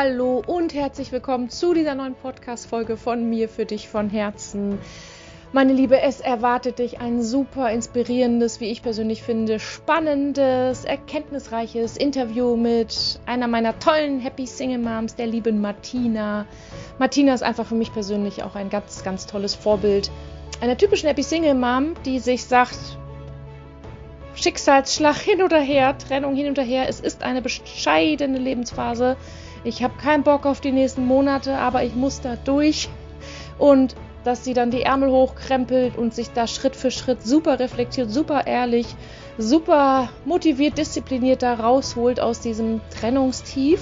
Hallo und herzlich willkommen zu dieser neuen Podcast-Folge von mir für dich von Herzen. Meine Liebe, es erwartet dich ein super inspirierendes, wie ich persönlich finde, spannendes, erkenntnisreiches Interview mit einer meiner tollen Happy Single Moms, der lieben Martina. Martina ist einfach für mich persönlich auch ein ganz, ganz tolles Vorbild einer typischen Happy Single Mom, die sich sagt, Schicksalsschlag hin oder her, Trennung hin oder her, es ist eine bescheidene Lebensphase. Ich habe keinen Bock auf die nächsten Monate, aber ich muss da durch. Und dass sie dann die Ärmel hochkrempelt und sich da Schritt für Schritt super reflektiert, super ehrlich, super motiviert, diszipliniert da rausholt aus diesem Trennungstief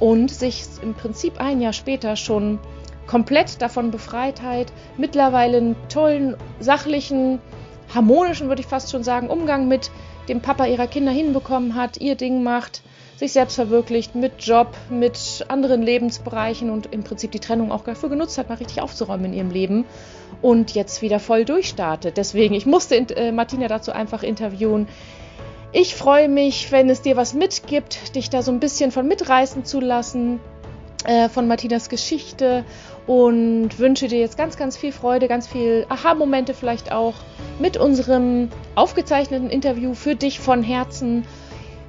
und sich im Prinzip ein Jahr später schon komplett davon befreit hat, mittlerweile einen tollen, sachlichen, harmonischen, würde ich fast schon sagen, Umgang mit dem Papa ihrer Kinder hinbekommen hat, ihr Ding macht, sich selbst verwirklicht mit Job, mit anderen Lebensbereichen und im Prinzip die Trennung auch dafür genutzt hat, mal richtig aufzuräumen in ihrem Leben und jetzt wieder voll durchstartet. Deswegen, ich musste äh, Martina dazu einfach interviewen. Ich freue mich, wenn es dir was mitgibt, dich da so ein bisschen von mitreißen zu lassen äh, von Martinas Geschichte und wünsche dir jetzt ganz, ganz viel Freude, ganz viel Aha-Momente vielleicht auch mit unserem aufgezeichneten Interview für dich von Herzen.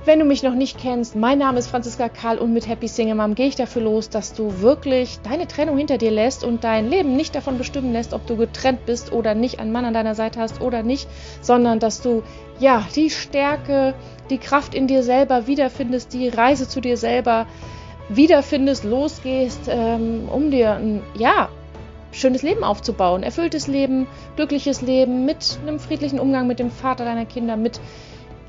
Wenn du mich noch nicht kennst, mein Name ist Franziska Karl und mit Happy Single Mom gehe ich dafür los, dass du wirklich deine Trennung hinter dir lässt und dein Leben nicht davon bestimmen lässt, ob du getrennt bist oder nicht, einen Mann an deiner Seite hast oder nicht, sondern dass du ja die Stärke, die Kraft in dir selber wiederfindest, die Reise zu dir selber wiederfindest, losgehst, ähm, um dir ein ja schönes Leben aufzubauen, erfülltes Leben, glückliches Leben mit einem friedlichen Umgang mit dem Vater deiner Kinder, mit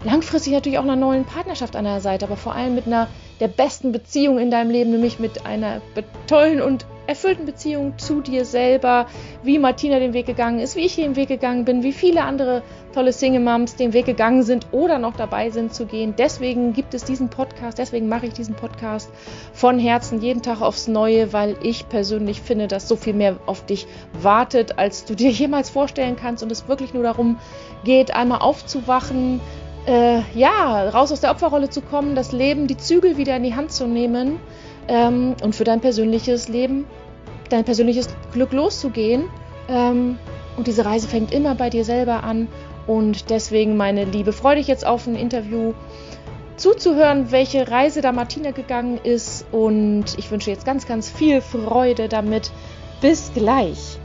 langfristig natürlich auch einer neuen Partnerschaft an der Seite, aber vor allem mit einer der besten Beziehung in deinem Leben, nämlich mit einer tollen und erfüllten Beziehung zu dir selber, wie Martina den Weg gegangen ist, wie ich den Weg gegangen bin, wie viele andere tolle Single Moms den Weg gegangen sind oder noch dabei sind zu gehen. Deswegen gibt es diesen Podcast, deswegen mache ich diesen Podcast von Herzen jeden Tag aufs Neue, weil ich persönlich finde, dass so viel mehr auf dich wartet, als du dir jemals vorstellen kannst und es wirklich nur darum geht, einmal aufzuwachen, äh, ja, raus aus der Opferrolle zu kommen, das Leben, die Zügel wieder in die Hand zu nehmen ähm, und für dein persönliches Leben, dein persönliches Glück loszugehen. Ähm, und diese Reise fängt immer bei dir selber an. Und deswegen, meine Liebe, freue dich jetzt auf ein Interview zuzuhören, welche Reise da Martina gegangen ist. Und ich wünsche jetzt ganz, ganz viel Freude damit. Bis gleich.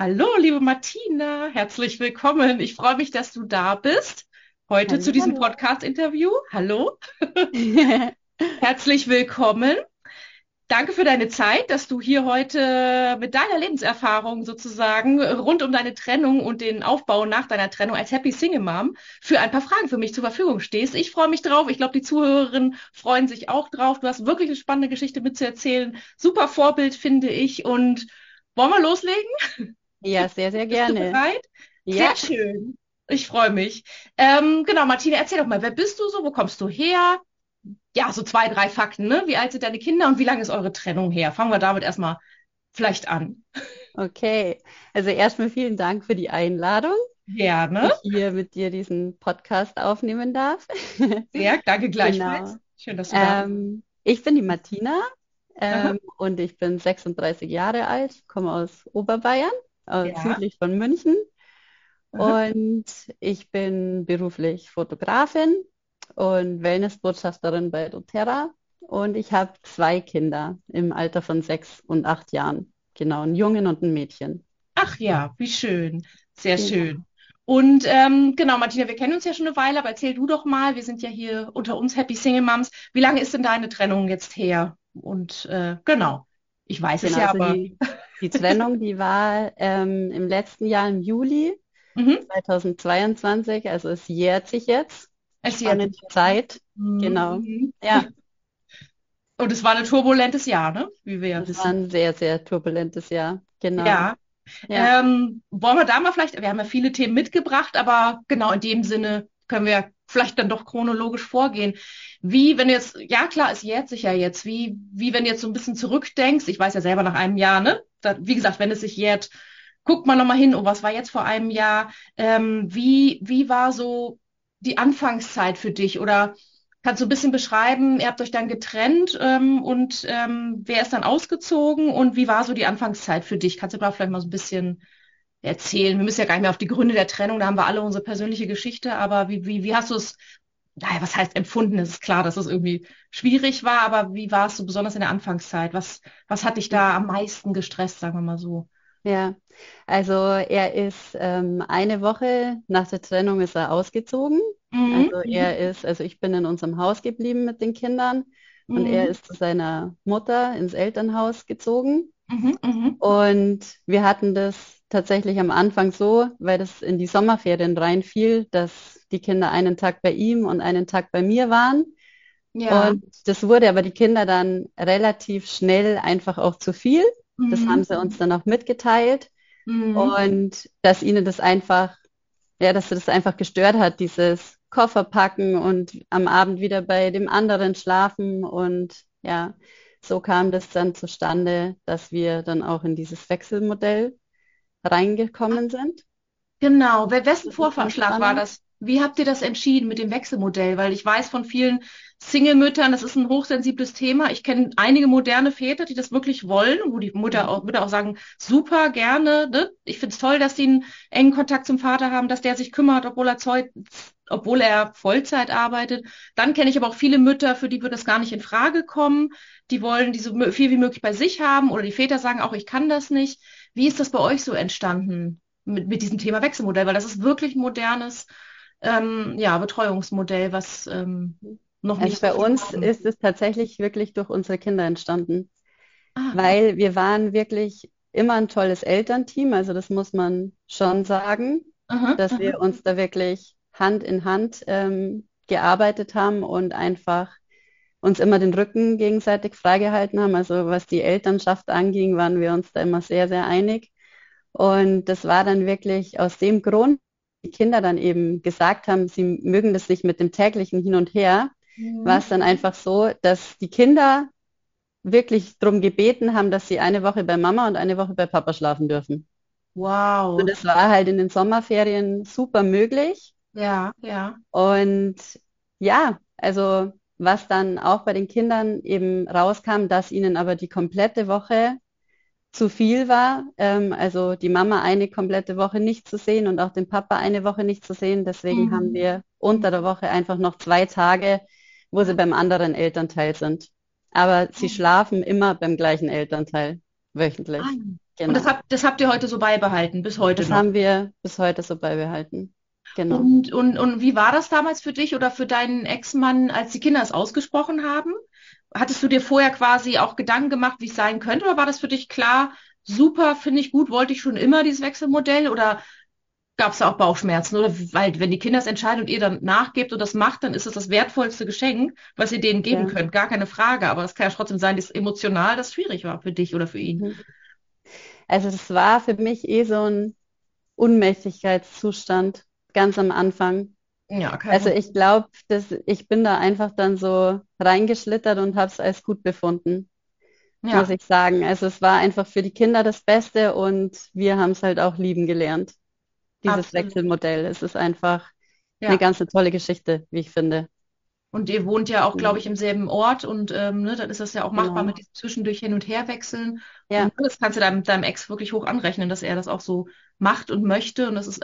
Hallo, liebe Martina, herzlich willkommen. Ich freue mich, dass du da bist. Heute hallo, zu diesem Podcast-Interview. Hallo. herzlich willkommen. Danke für deine Zeit, dass du hier heute mit deiner Lebenserfahrung sozusagen rund um deine Trennung und den Aufbau nach deiner Trennung als Happy Single Mom für ein paar Fragen für mich zur Verfügung stehst. Ich freue mich drauf. Ich glaube, die Zuhörerinnen freuen sich auch drauf. Du hast wirklich eine spannende Geschichte mitzuerzählen. Super Vorbild, finde ich. Und wollen wir loslegen? Ja, sehr, sehr gerne. Bist du bereit? Ja. Sehr schön. Ich freue mich. Ähm, genau, Martina, erzähl doch mal, wer bist du so? Wo kommst du her? Ja, so zwei, drei Fakten, ne? Wie alt sind deine Kinder und wie lange ist eure Trennung her? Fangen wir damit erstmal vielleicht an. Okay, also erstmal vielen Dank für die Einladung. Gerne. Dass ich hier mit dir diesen Podcast aufnehmen darf. Sehr, danke gleichfalls. Genau. Schön, dass du da bist. Ähm, ich bin die Martina ähm, und ich bin 36 Jahre alt, komme aus Oberbayern äh, ja. südlich von München. Und ich bin beruflich Fotografin und Wellnessbotschafterin bei doTERRA. Und ich habe zwei Kinder im Alter von sechs und acht Jahren. Genau, einen Jungen und ein Mädchen. Ach ja, wie schön. Sehr genau. schön. Und ähm, genau, Martina, wir kennen uns ja schon eine Weile, aber erzähl du doch mal, wir sind ja hier unter uns Happy Single Moms. Wie lange ist denn deine Trennung jetzt her? Und äh, genau, ich weiß genau, es ja, also aber. Die, die Trennung, die war ähm, im letzten Jahr im Juli mhm. 2022, also es jährt sich jetzt. Es jährt sich. Zeit, mhm. genau. Ja. Und es war ein turbulentes Jahr, ne? Wie wir ja wissen. Es war ein sehr, sehr turbulentes Jahr, genau. Ja. ja. Ähm, wollen wir da mal vielleicht, wir haben ja viele Themen mitgebracht, aber genau in dem Sinne können wir vielleicht dann doch chronologisch vorgehen. Wie, wenn du jetzt, ja klar, es jährt sich ja jetzt, wie, wie wenn du jetzt so ein bisschen zurückdenkst, ich weiß ja selber nach einem Jahr, ne? Wie gesagt, wenn es sich jährt, guckt man nochmal hin, oh, was war jetzt vor einem Jahr? Ähm, wie, wie war so die Anfangszeit für dich? Oder Kannst du ein bisschen beschreiben, ihr habt euch dann getrennt ähm, und ähm, wer ist dann ausgezogen und wie war so die Anfangszeit für dich? Kannst du da vielleicht mal so ein bisschen erzählen? Wir müssen ja gar nicht mehr auf die Gründe der Trennung, da haben wir alle unsere persönliche Geschichte, aber wie, wie, wie hast du es, naja, was heißt empfunden? Es ist klar, dass es irgendwie schwierig war, aber wie war es so besonders in der Anfangszeit? Was, was hat dich da am meisten gestresst, sagen wir mal so? Ja, also er ist ähm, eine Woche nach der Trennung ist er ausgezogen. Mhm. Also er ist, also ich bin in unserem Haus geblieben mit den Kindern und er Mhm. ist zu seiner Mutter ins Elternhaus gezogen. Mhm. Mhm. Und wir hatten das tatsächlich am Anfang so, weil das in die Sommerferien reinfiel, dass die Kinder einen Tag bei ihm und einen Tag bei mir waren. Ja. Und das wurde aber die Kinder dann relativ schnell einfach auch zu viel. Das haben sie uns Mhm. dann auch mitgeteilt. Mhm. Und dass ihnen das einfach, ja, dass sie das einfach gestört hat, dieses Koffer packen und am Abend wieder bei dem anderen schlafen. Und ja, so kam das dann zustande, dass wir dann auch in dieses Wechselmodell reingekommen sind. Genau. Wessen Vorschlag war das? Wie habt ihr das entschieden mit dem Wechselmodell? Weil ich weiß von vielen Single-Müttern, das ist ein hochsensibles Thema. Ich kenne einige moderne Väter, die das wirklich wollen, wo die Mutter auch, Mhm. Mütter auch sagen, super, gerne, ne? Ich finde es toll, dass sie einen engen Kontakt zum Vater haben, dass der sich kümmert, obwohl er Zeug, obwohl er Vollzeit arbeitet. Dann kenne ich aber auch viele Mütter, für die wird das gar nicht in Frage kommen. Die wollen die so viel wie möglich bei sich haben oder die Väter sagen auch, ich kann das nicht. Wie ist das bei euch so entstanden mit, mit diesem Thema Wechselmodell? Weil das ist wirklich ein modernes ähm, ja, Betreuungsmodell, was ähm, noch Also nicht so bei uns haben. ist es tatsächlich wirklich durch unsere Kinder entstanden, Ah, weil wir waren wirklich immer ein tolles Elternteam. Also das muss man schon sagen, aha, dass aha. wir uns da wirklich Hand in Hand ähm, gearbeitet haben und einfach uns immer den Rücken gegenseitig freigehalten haben. Also was die Elternschaft anging, waren wir uns da immer sehr, sehr einig. Und das war dann wirklich aus dem Grund, die Kinder dann eben gesagt haben, sie mögen das nicht mit dem täglichen Hin und Her, war Mhm. es dann einfach so, dass die Kinder wirklich darum gebeten haben, dass sie eine Woche bei Mama und eine Woche bei Papa schlafen dürfen. Und Wow. das war halt in den Sommerferien super möglich. Ja, ja. Und ja, also was dann auch bei den Kindern eben rauskam, dass ihnen aber die komplette Woche zu viel war. Ähm, also die Mama eine komplette Woche nicht zu sehen und auch den Papa eine Woche nicht zu sehen. Deswegen haben Mhm. wir unter der Woche einfach noch zwei Tage, wo sie beim anderen Elternteil sind. Aber sie schlafen immer beim gleichen Elternteil wöchentlich. Ah. Und Genau. das habt, das habt ihr heute so beibehalten, bis heute Das noch. haben wir bis heute so beibehalten. Genau. Und, und, und wie war das damals für dich oder für deinen Ex-Mann, als die Kinder es ausgesprochen haben? Hattest du dir vorher quasi auch Gedanken gemacht, wie es sein könnte, oder war das für dich klar, super, finde ich gut, wollte ich schon immer dieses Wechselmodell oder gab es da auch Bauchschmerzen? Oder weil, wenn die Kinder es entscheiden und ihr dann nachgebt und das macht, dann ist es das wertvollste Geschenk, was ihr denen geben Ja. könnt, gar keine Frage. Aber es kann ja trotzdem sein, dass emotional das schwierig war für dich oder für ihn. Mhm. Also das war für mich eh so ein Unmächtigkeitszustand ganz am Anfang. Ja, kein Also ich glaube, dass ich bin da einfach dann so reingeschlittert und habe es als gut befunden, muss Ja, ich sagen. Also es war einfach für die Kinder das Beste und wir haben es halt auch lieben gelernt, dieses absolut. Wechselmodell. Es ist einfach eine Ja. ganz eine tolle Geschichte, wie ich finde. Und ihr wohnt ja auch, glaube Ja, ich, im selben Ort und ähm, ne, dann ist das ja auch machbar genau. mit diesem zwischendurch hin und her wechseln. Ja, Und das kannst du deinem, deinem Ex wirklich hoch anrechnen, dass er das auch so macht und möchte. Und das ist,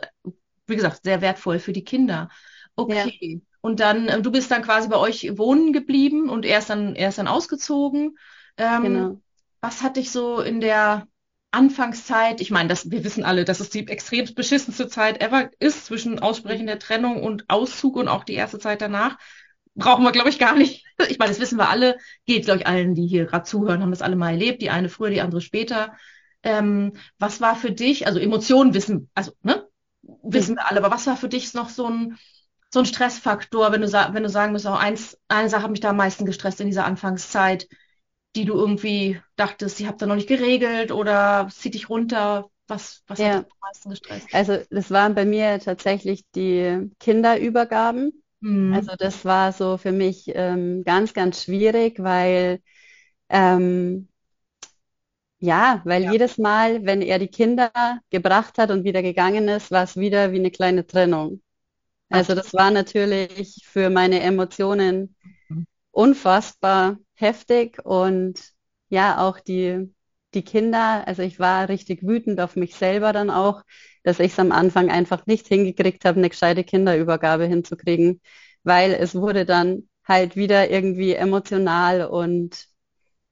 wie gesagt, sehr wertvoll für die Kinder. ja, Okay. Und dann, äh, du bist dann quasi bei euch wohnen geblieben und er ist dann, er ist dann ausgezogen. Ähm, genau. was hat dich so in der Anfangszeit, ich meine, das, wir wissen alle, dass es die extremst beschissenste Zeit ever ist zwischen Aussprechen der Trennung und Auszug und auch die erste Zeit danach. Brauchen wir, glaube ich, gar nicht. Ich meine, das wissen wir alle. Geht, glaube ich, allen, die hier gerade zuhören, haben das alle mal erlebt. Die eine früher, die andere später. Ähm, was war für dich, also Emotionen wissen, also, ne, wissen wir alle, aber was war für dich noch so ein, so ein Stressfaktor, wenn du, wenn du sagen müsstest, auch eins, eine Sache hat mich da am meisten gestresst in dieser Anfangszeit, die du irgendwie dachtest, die habt ihr noch nicht geregelt oder zieht dich runter? Was, was hat dich Ja, am meisten gestresst? also das waren bei mir tatsächlich die Kinderübergaben. Mhm. Also das war so für mich ähm, ganz, ganz schwierig, weil ähm, ja, weil Ja. jedes Mal, wenn er die Kinder gebracht hat und wieder gegangen ist, war es wieder wie eine kleine Trennung. Also das war natürlich für meine Emotionen unfassbar heftig und ja, auch die, die Kinder, also ich war richtig wütend auf mich selber dann auch, dass ich es am Anfang einfach nicht hingekriegt habe, eine gescheite Kinderübergabe hinzukriegen, weil es wurde dann halt wieder irgendwie emotional und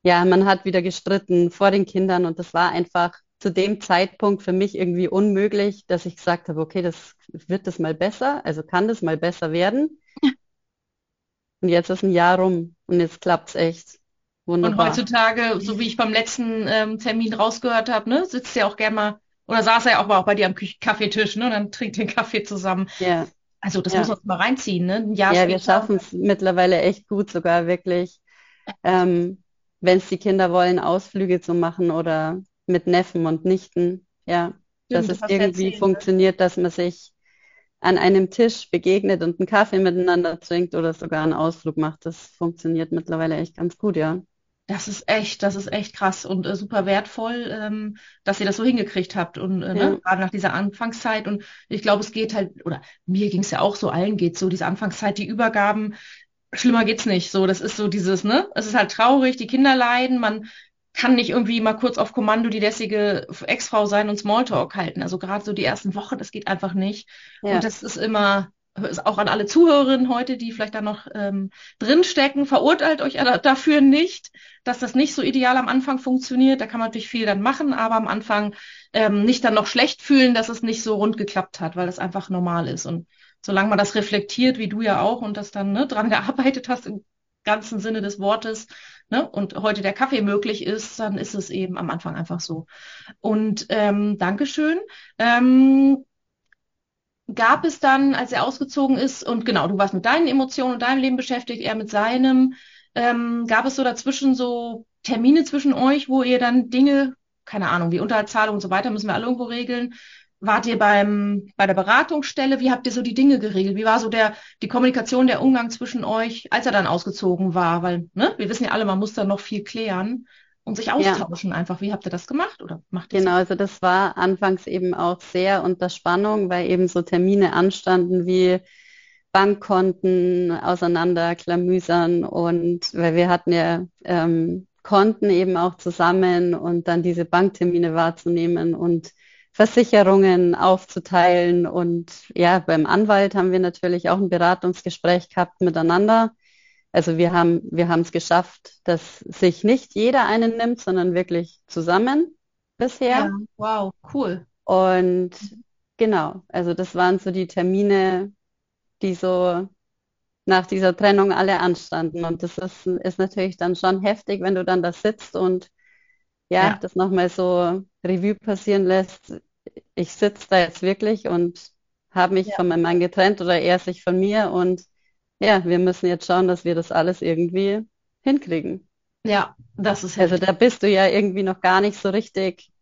ja, man hat wieder gestritten vor den Kindern und das war einfach zu dem Zeitpunkt für mich irgendwie unmöglich, dass ich gesagt habe, okay, das wird das mal besser, also kann das mal besser werden. Und jetzt ist ein Jahr rum und jetzt klappt es echt. Wunderbar. Und heutzutage, so wie ich beim letzten ähm, Termin rausgehört habe, ne, sitzt ja auch gerne mal, oder saß er ja auch mal auch bei dir am Kaffeetisch, ne, und dann trinkt den Kaffee zusammen. Ja. Also das ja. muss man mal reinziehen, ne? Ein Jahr ja, wir schaffen es mittlerweile echt gut sogar wirklich, ähm, wenn es die Kinder wollen, Ausflüge zu machen oder mit Neffen und Nichten. Ja, dass es irgendwie erzählt, ne? funktioniert, dass man sich an einem Tisch begegnet und einen Kaffee miteinander trinkt oder sogar einen Ausflug macht. Das funktioniert mittlerweile echt ganz gut, ja. Das ist echt, das ist echt krass und äh, super wertvoll, ähm, dass ihr das so hingekriegt habt und äh, ne, ja. ne, gerade nach dieser Anfangszeit. Und ich glaube, es geht halt, oder mir ging es ja auch so, allen geht so, diese Anfangszeit, die Übergaben, schlimmer geht's nicht. So, das ist so dieses, ne, es ist halt traurig, die Kinder leiden, man kann nicht irgendwie mal kurz auf Kommando die lässige Ex-Frau sein und Smalltalk halten. Also gerade so die ersten Wochen, das geht einfach nicht. Ja. Und das ist immer, ist auch an alle Zuhörerinnen heute, die vielleicht da noch ähm, drinstecken, verurteilt euch dafür nicht, dass das nicht so ideal am Anfang funktioniert. Da kann man natürlich viel dann machen, aber am Anfang ähm, nicht dann noch schlecht fühlen, dass es nicht so rund geklappt hat, weil das einfach normal ist. Und solange man das reflektiert, wie du ja auch, und das dann ne, dran gearbeitet hast im ganzen Sinne des Wortes, ne, und heute der Kaffee möglich ist, dann ist es eben am Anfang einfach so. Und ähm, Dankeschön. Ähm, gab es dann, als er ausgezogen ist, und genau, du warst mit deinen Emotionen und deinem Leben beschäftigt, er mit seinem, ähm, gab es so dazwischen so Termine zwischen euch, wo ihr dann Dinge, keine Ahnung, wie Unterhaltszahlung und so weiter, müssen wir alle irgendwo regeln. Wart ihr beim, bei der Beratungsstelle? Wie habt ihr so die Dinge geregelt? Wie war so der, die Kommunikation, der Umgang zwischen euch, als er dann ausgezogen war? Weil, ne, wir wissen ja alle, man muss da noch viel klären und sich austauschen ja. einfach. Wie habt ihr das gemacht oder macht ihr Genau, so? also das war anfangs eben auch sehr unter Spannung, weil eben so Termine anstanden wie Bankkonten auseinanderklamüsern und weil wir hatten ja ähm, Konten eben auch zusammen und dann diese Banktermine wahrzunehmen und Versicherungen aufzuteilen und ja, beim Anwalt haben wir natürlich auch ein Beratungsgespräch gehabt miteinander also wir haben, wir haben es geschafft, dass sich nicht jeder einen nimmt, sondern wirklich zusammen bisher. Ja, wow, cool. Und genau, also das waren so die Termine, die so nach dieser Trennung alle anstanden. Und das ist, ist natürlich dann schon heftig, wenn du dann da sitzt und ja, ja. das nochmal so Revue passieren lässt. Ich sitze da jetzt wirklich und habe mich ja. von meinem Mann getrennt oder er sich von mir und ja, wir müssen jetzt schauen, dass wir das alles irgendwie hinkriegen. Ja, das ist Also da bist du ja irgendwie noch gar nicht so richtig,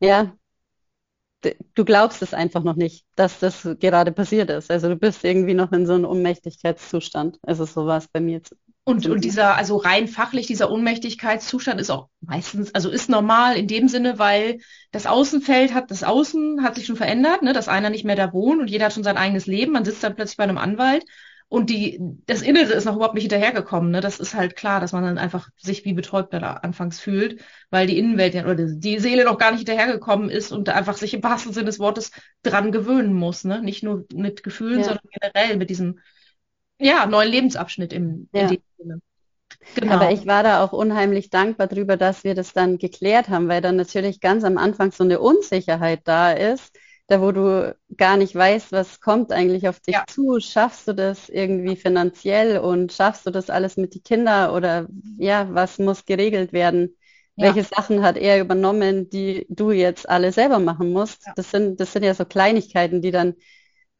ja, du glaubst es einfach noch nicht, dass das gerade passiert ist. Also du bist irgendwie noch in so einem Ohnmächtigkeitszustand. Also so war es bei mir. Und, und dieser, also rein fachlich, dieser Ohnmächtigkeitszustand ist auch meistens, also ist normal in dem Sinne, weil das Außenfeld hat, das Außen hat sich schon verändert, ne, dass einer nicht mehr da wohnt und jeder hat schon sein eigenes Leben. Man sitzt dann plötzlich bei einem Anwalt und die, das Innere ist noch überhaupt nicht hinterhergekommen. Ne? Das ist halt klar, dass man dann einfach sich wie betäubt da anfangs fühlt, weil die Innenwelt oder die Seele noch gar nicht hinterhergekommen ist und einfach sich im wahrsten Sinne des Wortes dran gewöhnen muss. Ne? Nicht nur mit Gefühlen, ja. sondern generell mit diesem ja, neuen Lebensabschnitt im, ja. in dem Sinne. Genau. Aber ich war da auch unheimlich dankbar darüber, dass wir das dann geklärt haben, weil dann natürlich ganz am Anfang so eine Unsicherheit da ist, da wo du gar nicht weißt, was kommt eigentlich auf dich ja. zu. Schaffst du das irgendwie finanziell und schaffst du das alles mit den Kindern oder ja, was muss geregelt werden? Ja. Welche Sachen hat er übernommen, die du jetzt alle selber machen musst? Ja. Das sind, das sind ja so Kleinigkeiten, die dann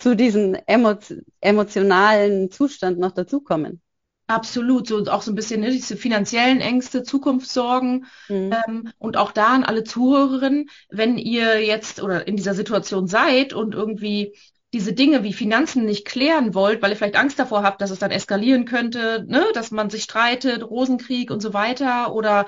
zu diesem emo emotionalen Zustand noch dazukommen. Absolut, so auch so ein bisschen ne, diese finanziellen Ängste, Zukunftssorgen mhm. ähm, und auch da an alle Zuhörerinnen, wenn ihr jetzt oder in dieser Situation seid und irgendwie diese Dinge wie Finanzen nicht klären wollt, weil ihr vielleicht Angst davor habt, dass es dann eskalieren könnte, ne, dass man sich streitet, Rosenkrieg und so weiter oder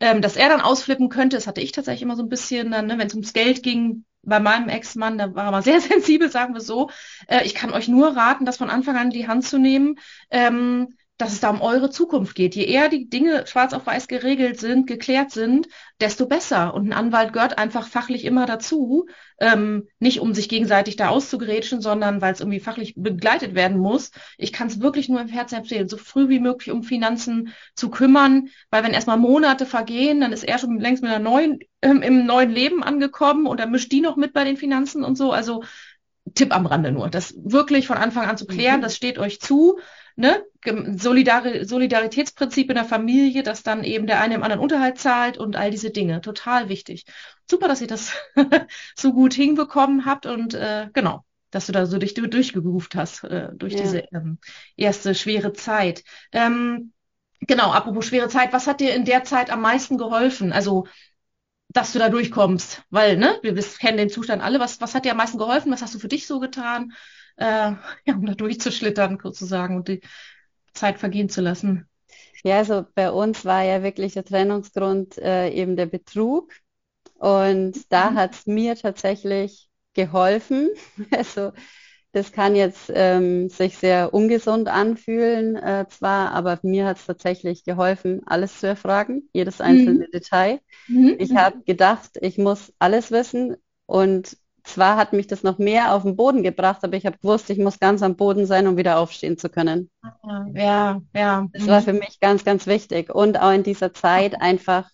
ähm, dass er dann ausflippen könnte, das hatte ich tatsächlich immer so ein bisschen dann, ne, wenn es ums Geld ging, bei meinem Ex-Mann, da war er mal sehr sensibel, sagen wir so. Äh, ich kann euch nur raten, das von Anfang an in die Hand zu nehmen. Ähm, dass es da um eure Zukunft geht. Je eher die Dinge schwarz auf weiß geregelt sind, geklärt sind, desto besser. Und ein Anwalt gehört einfach fachlich immer dazu, ähm, nicht um sich gegenseitig da auszugrätschen, sondern weil es irgendwie fachlich begleitet werden muss. Ich kann es wirklich nur im Herzen empfehlen, so früh wie möglich um Finanzen zu kümmern, weil wenn erstmal Monate vergehen, dann ist er schon längst mit einer neuen, ähm, im neuen Leben angekommen und dann mischt die noch mit bei den Finanzen und so. Also Tipp am Rande nur, das wirklich von Anfang an zu klären, mhm. das steht euch zu ne, Solidar Solidaritätsprinzip in der Familie, dass dann eben der eine dem anderen Unterhalt zahlt und all diese Dinge. Total wichtig. Super, dass ihr das so gut hinbekommen habt und äh, genau, dass du da so dich durchgeruft hast äh, durch ja. diese ähm, erste schwere Zeit. Ähm, genau, apropos schwere Zeit, was hat dir in der Zeit am meisten geholfen? Also dass du da durchkommst, weil, ne, wir kennen den Zustand alle. Was, was hat dir am meisten geholfen? Was hast du für dich so getan? Äh, ja, um da durchzuschlittern sozusagen und die Zeit vergehen zu lassen. Ja, also bei uns war ja wirklich der Trennungsgrund äh, eben der Betrug. Und da mhm. hat es mir tatsächlich geholfen. Also das kann jetzt ähm, sich sehr ungesund anfühlen, äh, zwar, aber mir hat es tatsächlich geholfen, alles zu erfragen, jedes einzelne mhm. Detail. Mhm. Ich habe gedacht, ich muss alles wissen und zwar hat mich das noch mehr auf den Boden gebracht, aber ich habe gewusst, ich muss ganz am Boden sein, um wieder aufstehen zu können. Ja, ja. Das war für mich ganz, ganz wichtig. Und auch in dieser Zeit einfach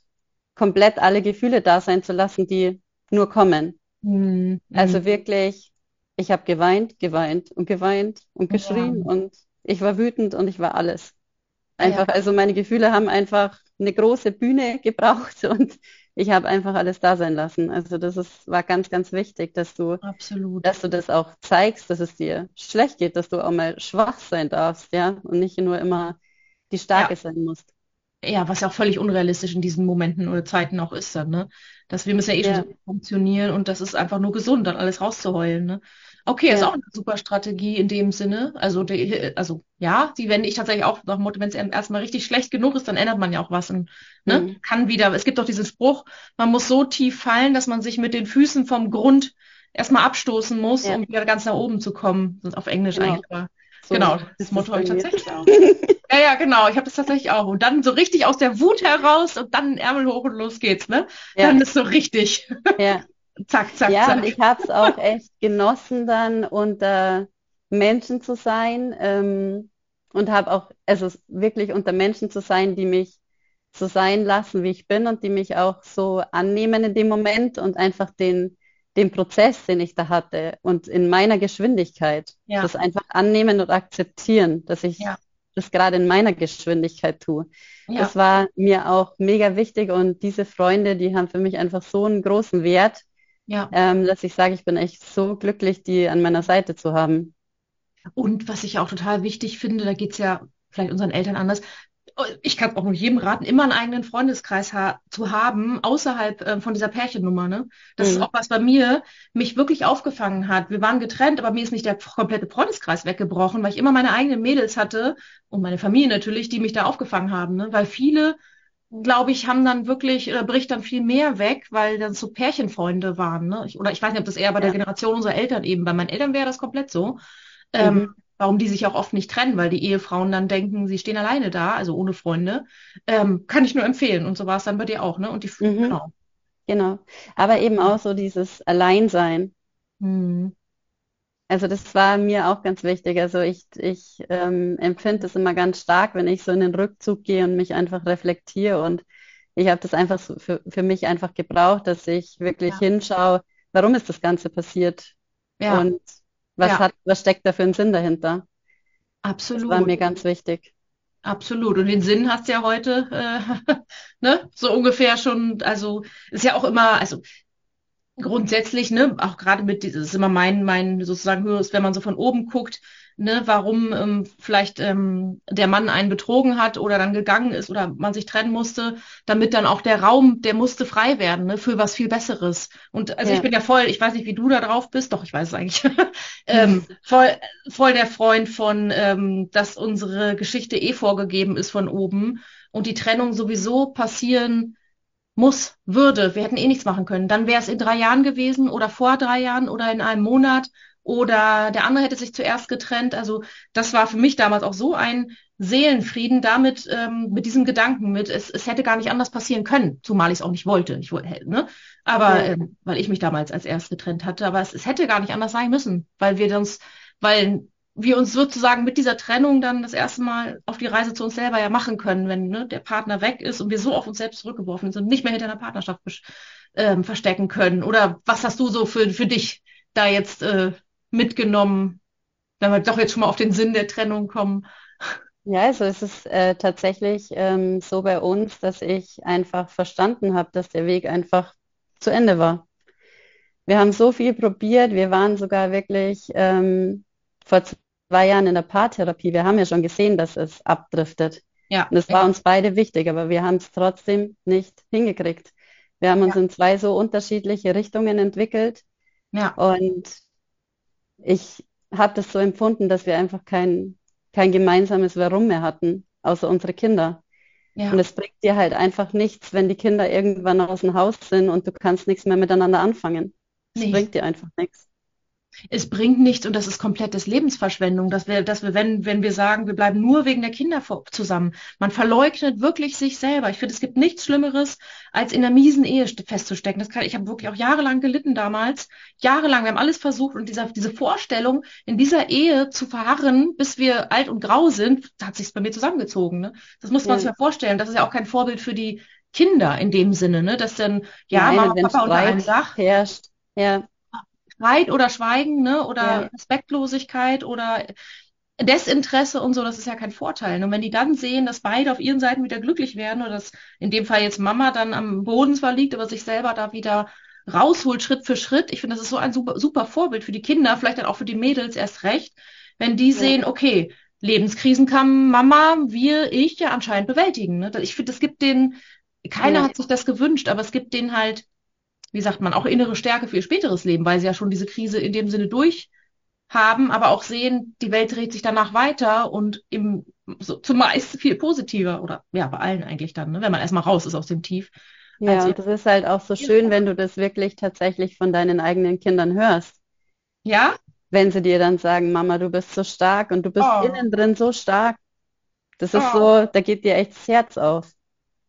komplett alle Gefühle da sein zu lassen, die nur kommen. Mhm. Also wirklich, ich habe geweint, geweint und geweint und geschrien ja. und ich war wütend und ich war alles. Einfach, ja. also meine Gefühle haben einfach eine große Bühne gebraucht und ich habe einfach alles da sein lassen. Also das ist, war ganz, ganz wichtig, dass du, Absolut. dass du das auch zeigst, dass es dir schlecht geht, dass du auch mal schwach sein darfst, ja, und nicht nur immer die Starke ja. sein musst. Ja, was ja auch völlig unrealistisch in diesen Momenten oder Zeiten auch ist dann, ne? Dass wir müssen ja eh ja. schon so funktionieren und das ist einfach nur gesund, dann alles rauszuheulen, ne? Okay, ja. ist auch eine super Strategie in dem Sinne. Also, die, also ja, die wende ich tatsächlich auch nach Motto, wenn es erstmal richtig schlecht genug ist, dann ändert man ja auch was und ne, mhm. kann wieder. Es gibt doch diesen Spruch, man muss so tief fallen, dass man sich mit den Füßen vom Grund erstmal abstoßen muss, ja. um wieder ganz nach oben zu kommen. Auf Englisch genau. eigentlich. Aber, so, genau, das Motto habe ich tatsächlich auch. ja, ja, genau, ich habe das tatsächlich auch. Und dann so richtig aus der Wut heraus und dann Ärmel hoch und los geht's, ne? Ja. Dann ist so richtig. Ja. Zack, zack, ja, zack. und ich habe es auch echt genossen, dann unter Menschen zu sein ähm, und habe auch, also wirklich unter Menschen zu sein, die mich so sein lassen, wie ich bin und die mich auch so annehmen in dem Moment und einfach den, den Prozess, den ich da hatte und in meiner Geschwindigkeit, ja. das einfach annehmen und akzeptieren, dass ich ja. das gerade in meiner Geschwindigkeit tue. Ja. Das war mir auch mega wichtig und diese Freunde, die haben für mich einfach so einen großen Wert, ja. ähm, dass ich sage, ich bin echt so glücklich, die an meiner Seite zu haben. Und was ich auch total wichtig finde, da geht es ja vielleicht unseren Eltern anders, ich kann auch nur jedem raten, immer einen eigenen Freundeskreis ha zu haben, außerhalb äh, von dieser Pärchennummer. Ne? Das mhm. ist auch was bei mir mich wirklich aufgefangen hat. Wir waren getrennt, aber mir ist nicht der komplette Freundeskreis weggebrochen, weil ich immer meine eigenen Mädels hatte und meine Familie natürlich, die mich da aufgefangen haben. Ne? Weil viele glaube ich, haben dann wirklich, oder bricht dann viel mehr weg, weil dann so Pärchenfreunde waren. Ne? Ich, oder ich weiß nicht, ob das eher bei ja. der Generation unserer Eltern eben, bei meinen Eltern wäre das komplett so. Ähm, mhm. warum die sich auch oft nicht trennen, weil die Ehefrauen dann denken, sie stehen alleine da, also ohne Freunde. Ähm, kann ich nur empfehlen. Und so war es dann bei dir auch, ne? Und die mhm. genau. Genau. Aber eben auch so dieses Alleinsein. Mhm. Also das war mir auch ganz wichtig. Also ich, ich ähm, empfinde es immer ganz stark, wenn ich so in den Rückzug gehe und mich einfach reflektiere. Und ich habe das einfach so für, für mich einfach gebraucht, dass ich wirklich ja. hinschaue, warum ist das Ganze passiert? Ja. Und was ja. hat, was steckt da für einen Sinn dahinter? Absolut. Das war mir ganz wichtig. Absolut. Und den Sinn hast du ja heute, äh, ne, so ungefähr schon, also ist ja auch immer, also grundsätzlich, ne, auch gerade mit, das ist immer mein, mein sozusagen höheres, wenn man so von oben guckt, ne, warum ähm, vielleicht ähm, der Mann einen betrogen hat oder dann gegangen ist oder man sich trennen musste, damit dann auch der Raum, der musste frei werden, ne, für was viel Besseres. Und also ja. ich bin ja voll, ich weiß nicht, wie du da drauf bist, doch, ich weiß es eigentlich, ähm, voll, voll der Freund von, ähm, dass unsere Geschichte eh vorgegeben ist von oben und die Trennung sowieso passieren muss, würde, wir hätten eh nichts machen können. Dann wäre es in drei Jahren gewesen oder vor drei Jahren oder in einem Monat oder der andere hätte sich zuerst getrennt. Also das war für mich damals auch so ein Seelenfrieden damit, ähm, mit diesem Gedanken, mit es, es hätte gar nicht anders passieren können, zumal ich es auch nicht wollte. Ich wollte, ne? Aber ja. ähm, weil ich mich damals als erst getrennt hatte, aber es, es hätte gar nicht anders sein müssen, weil wir uns, weil wir uns sozusagen mit dieser Trennung dann das erste Mal auf die Reise zu uns selber ja machen können, wenn ne, der Partner weg ist und wir so auf uns selbst zurückgeworfen sind nicht mehr hinter einer Partnerschaft ähm, verstecken können. Oder was hast du so für, für dich da jetzt äh, mitgenommen, wenn wir doch jetzt schon mal auf den Sinn der Trennung kommen? Ja, also es ist äh, tatsächlich ähm, so bei uns, dass ich einfach verstanden habe, dass der Weg einfach zu Ende war. Wir haben so viel probiert, wir waren sogar wirklich ähm, vor zwei Jahren in der Paartherapie. Wir haben ja schon gesehen, dass es abdriftet. Ja. Und es war uns beide wichtig, aber wir haben es trotzdem nicht hingekriegt. Wir haben uns ja. in zwei so unterschiedliche Richtungen entwickelt. Ja. Und ich habe das so empfunden, dass wir einfach kein, kein gemeinsames Warum mehr hatten, außer unsere Kinder. Ja. Und es bringt dir halt einfach nichts, wenn die Kinder irgendwann aus dem Haus sind und du kannst nichts mehr miteinander anfangen. Es bringt dir einfach nichts es bringt nichts und das ist komplettes Lebensverschwendung, dass wir, dass wir, wenn, wenn wir sagen, wir bleiben nur wegen der Kinder zusammen, man verleugnet wirklich sich selber. Ich finde, es gibt nichts Schlimmeres, als in einer miesen Ehe festzustecken. Das kann, ich habe wirklich auch jahrelang gelitten damals, jahrelang. Wir haben alles versucht und dieser, diese Vorstellung, in dieser Ehe zu verharren, bis wir alt und grau sind, hat sich bei mir zusammengezogen. Ne? Das muss man ja. sich mal vorstellen. Das ist ja auch kein Vorbild für die Kinder in dem Sinne, ne? dass dann ja Nein, Mama, Papa unter einem Dach herrscht. Ja. Streit oder Schweigen, ne? Oder ja. Respektlosigkeit oder Desinteresse und so, das ist ja kein Vorteil. Und wenn die dann sehen, dass beide auf ihren Seiten wieder glücklich werden oder dass in dem Fall jetzt Mama dann am Boden zwar liegt, aber sich selber da wieder rausholt, Schritt für Schritt. Ich finde, das ist so ein super, super Vorbild für die Kinder, vielleicht dann auch für die Mädels erst recht, wenn die ja. sehen, okay, Lebenskrisen kann Mama, wir, ich ja anscheinend bewältigen. Ne? Ich finde, es gibt den, keiner ja. hat sich das gewünscht, aber es gibt den halt wie sagt man, auch innere Stärke für ihr späteres Leben, weil sie ja schon diese Krise in dem Sinne durch haben, aber auch sehen, die Welt dreht sich danach weiter und im, so, zumeist viel positiver oder ja, bei allen eigentlich dann, ne, wenn man erstmal raus ist aus dem Tief. Ja, also, und das ist halt auch so schön, wenn du das wirklich tatsächlich von deinen eigenen Kindern hörst. Ja? Wenn sie dir dann sagen, Mama, du bist so stark und du bist oh. innen drin so stark. Das ist oh. so, da geht dir echt das Herz auf.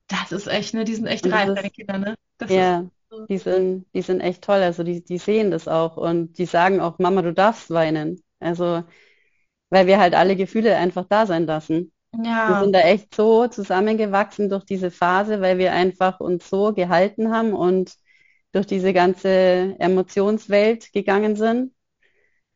Das ist echt, ne? Die sind echt reif, deine Kinder, ne? Das ja. Ist, die sind, die sind echt toll. Also die, die sehen das auch und die sagen auch, Mama, du darfst weinen. Also, weil wir halt alle Gefühle einfach da sein lassen. Ja. Wir sind da echt so zusammengewachsen durch diese Phase, weil wir einfach uns so gehalten haben und durch diese ganze Emotionswelt gegangen sind,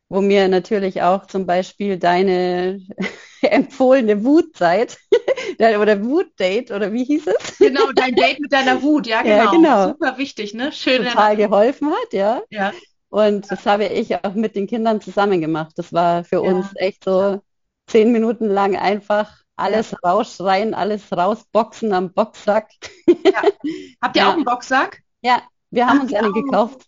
wo mir natürlich auch zum Beispiel deine empfohlene Wutzeit oder Wut-Date oder wie hieß es? Genau, dein Date mit deiner Wut, ja genau. Ja, genau. Super wichtig, ne? Schön. Total geholfen hat, ja. Ja. Und das habe ich auch mit den Kindern zusammen gemacht. Das war für ja. uns echt so zehn Minuten lang einfach alles ja. rausschreien, alles rausboxen am Boxsack. Ja. Habt ihr ja. auch einen Boxsack? Ja, wir haben Ach, uns einen gekauft.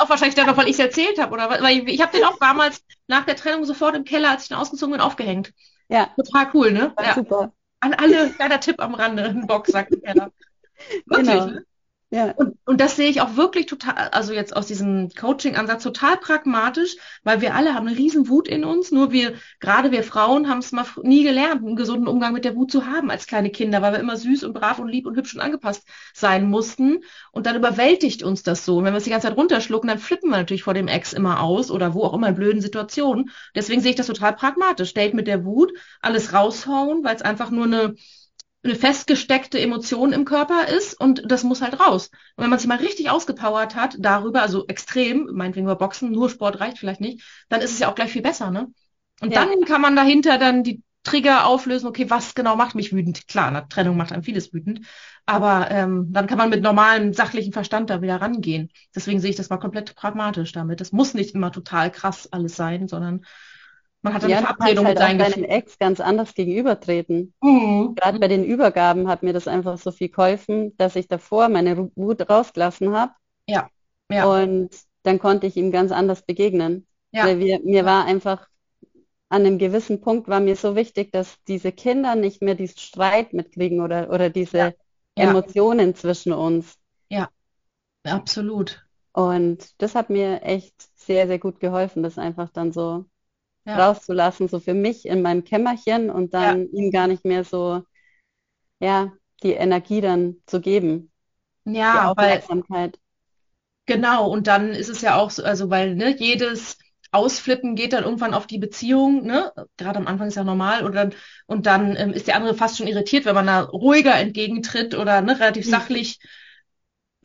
Auch wahrscheinlich noch, weil ich es erzählt habe, oder weil ich, ich habe den auch damals nach der Trennung sofort im Keller, als ich den ausgezogen bin, aufgehängt. Ja. Total cool, ne? Ja. Super. An alle, kleiner Tipp am Rande, ein Boxsack im Keller. Wirklich, genau. ne? Ja. Und, und das sehe ich auch wirklich total, also jetzt aus diesem Coaching-Ansatz total pragmatisch, weil wir alle haben eine riesen Wut in uns, nur wir, gerade wir Frauen, haben es mal nie gelernt, einen gesunden Umgang mit der Wut zu haben als kleine Kinder, weil wir immer süß und brav und lieb und hübsch und angepasst sein mussten. Und dann überwältigt uns das so. Und wenn wir es die ganze Zeit runterschlucken, dann flippen wir natürlich vor dem Ex immer aus oder wo auch immer in blöden Situationen. Deswegen sehe ich das total pragmatisch. Date mit der Wut, alles raushauen, weil es einfach nur eine eine festgesteckte Emotion im Körper ist und das muss halt raus. Und wenn man sich mal richtig ausgepowert hat darüber, also extrem, meinetwegen nur Boxen, nur Sport reicht vielleicht nicht, dann ist es ja auch gleich viel besser, ne? Und ja. dann kann man dahinter dann die Trigger auflösen, okay, was genau macht mich wütend? Klar, eine Trennung macht einem vieles wütend, aber ähm, dann kann man mit normalem sachlichen Verstand da wieder rangehen. Deswegen sehe ich das mal komplett pragmatisch damit. Das muss nicht immer total krass alles sein, sondern man hat eine ja, Verabredung halt mit seinen deinem Ex ganz anders gegenübertreten. Mhm. Gerade bei den Übergaben hat mir das einfach so viel geholfen, dass ich davor meine Wut rausgelassen habe. Ja. ja. Und dann konnte ich ihm ganz anders begegnen. Ja. Weil wir, mir war einfach an einem gewissen Punkt war mir so wichtig, dass diese Kinder nicht mehr diesen Streit mitkriegen oder, oder diese, ja. ja. Emotionen zwischen uns. Ja, absolut. Und das hat mir echt sehr, sehr gut geholfen, das einfach dann so ja. rauszulassen, so für mich in meinem Kämmerchen und dann ja. ihm gar nicht mehr so, ja, die Energie dann zu geben. Ja, die Aufmerksamkeit. Weil, genau, und dann ist es ja auch so, also weil ne, jedes Ausflippen geht dann irgendwann auf die Beziehung, ne? Gerade am Anfang ist ja normal und dann, und dann ähm, ist der andere fast schon irritiert, wenn man da ruhiger entgegentritt oder ne, relativ mhm.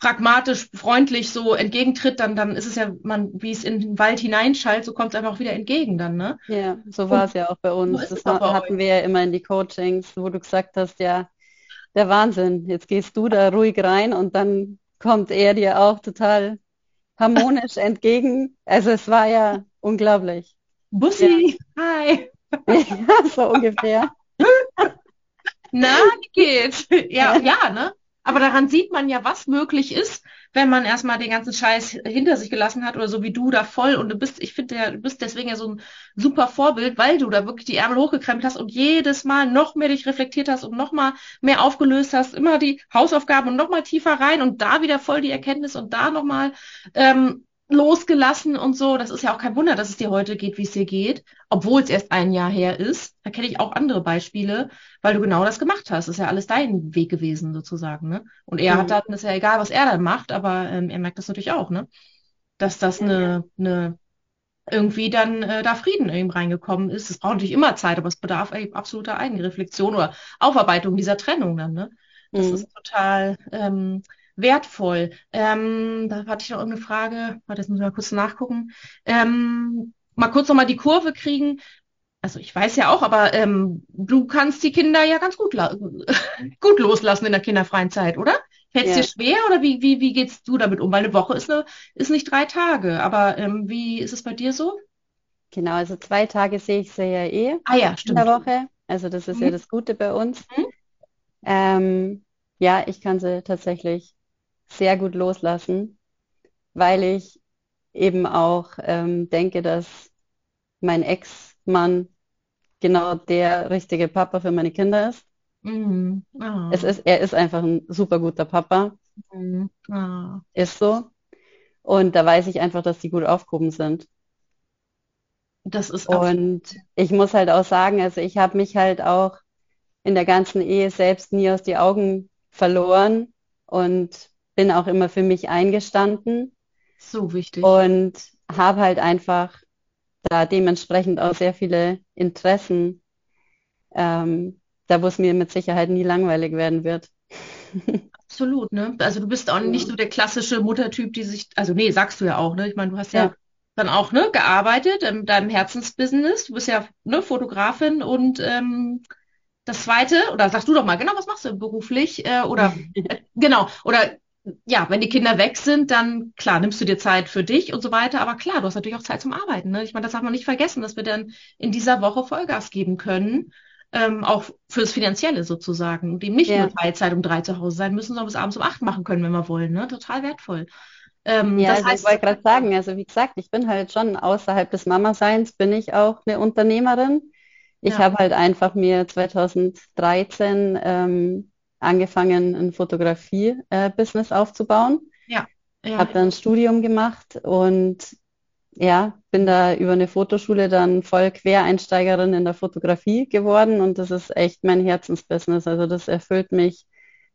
Pragmatisch, freundlich so entgegentritt, dann, dann ist es ja, man, wie es in den Wald hineinschallt, so kommt es einfach auch wieder entgegen dann, ne? Ja, so war es ja auch bei uns. So das hatten wir ja immer in die Coachings, wo du gesagt hast, ja, der Wahnsinn, jetzt gehst du da ruhig rein und dann kommt er dir auch total harmonisch entgegen. Also es war ja unglaublich. Bussi, ja. hi. ja, so ungefähr. Na, wie geht's? Ja, ja, ne? Aber daran sieht man ja, was möglich ist, wenn man erstmal den ganzen Scheiß hinter sich gelassen hat oder so wie du da voll und du bist, ich finde, ja, du bist deswegen ja so ein super Vorbild, weil du da wirklich die Ärmel hochgekrempelt hast und jedes Mal noch mehr dich reflektiert hast und noch mal mehr aufgelöst hast, immer die Hausaufgaben und noch mal tiefer rein und da wieder voll die Erkenntnis und da noch mal ähm, losgelassen und so. Das ist ja auch kein Wunder, dass es dir heute geht, wie es dir geht, obwohl es erst ein Jahr her ist. Da kenne ich auch andere Beispiele, weil du genau das gemacht hast. Das ist ja alles dein Weg gewesen, sozusagen. Ne? Und er mhm. hat dann, ist ja egal, was er dann macht, aber ähm, er merkt das natürlich auch, ne? Dass das eine, eine irgendwie dann äh, da Frieden ihm reingekommen ist. Es braucht natürlich immer Zeit, aber es bedarf ey, absoluter Eigenreflexion oder Aufarbeitung dieser Trennung dann, ne? Das mhm. ist total ähm, wertvoll. Ähm, da hatte ich noch irgendeine Frage. Warte, jetzt muss ich mal kurz nachgucken. Ähm, mal kurz nochmal die Kurve kriegen. Also ich weiß ja auch, aber ähm, du kannst die Kinder ja ganz gut, gut loslassen in der kinderfreien Zeit, oder? Fällt es ja. dir schwer oder wie, wie, wie gehst du damit um? Weil eine Woche ist, eine, ist nicht drei Tage, aber ähm, wie ist es bei dir so? Genau, also zwei Tage sehe ich sie ja eh ah, ja, stimmt. in der Woche. Also das ist mhm. ja das Gute bei uns. Mhm. Ähm, ja, ich kann sie tatsächlich sehr gut loslassen, weil ich eben auch ähm, denke, dass mein Ex-Mann genau der richtige Papa für meine Kinder ist. Mhm. Oh. Es ist, er ist einfach ein super guter Papa. Mhm. Oh. Ist so. Und da weiß ich einfach, dass die gut aufgehoben sind. Das ist Und ich muss halt auch sagen, also ich habe mich halt auch in der ganzen Ehe selbst nie aus die Augen verloren und bin auch immer für mich eingestanden. So wichtig. Und habe halt einfach da dementsprechend auch sehr viele Interessen, ähm, da wo es mir mit Sicherheit nie langweilig werden wird. Absolut, ne? Also du bist auch nicht so der klassische Muttertyp, die sich, also nee, sagst du ja auch, ne? Ich meine, du hast ja, ja dann auch ne, gearbeitet in deinem Herzensbusiness. Du bist ja ne, Fotografin und ähm, das zweite, oder sagst du doch mal, genau, was machst du beruflich? Äh, oder äh, genau, oder ja, wenn die Kinder weg sind, dann klar, nimmst du dir Zeit für dich und so weiter. Aber klar, du hast natürlich auch Zeit zum Arbeiten. Ne? Ich meine, das darf man nicht vergessen, dass wir dann in dieser Woche Vollgas geben können. Ähm, auch fürs Finanzielle sozusagen. Und eben nicht ja. nur Teilzeit um drei zu Hause sein müssen, sondern bis abends um acht machen können, wenn wir wollen. Ne? Total wertvoll. Ähm, ja, das also heißt, ich wollte gerade sagen, also wie gesagt, ich bin halt schon außerhalb des Mama-Seins, bin ich auch eine Unternehmerin. Ich ja. habe halt einfach mir 2013 ähm, angefangen, ein Fotografie-Business aufzubauen. Ja. ja habe dann ein Studium gemacht und ja, bin da über eine Fotoschule dann voll Quereinsteigerin in der Fotografie geworden und das ist echt mein Herzensbusiness. Also das erfüllt mich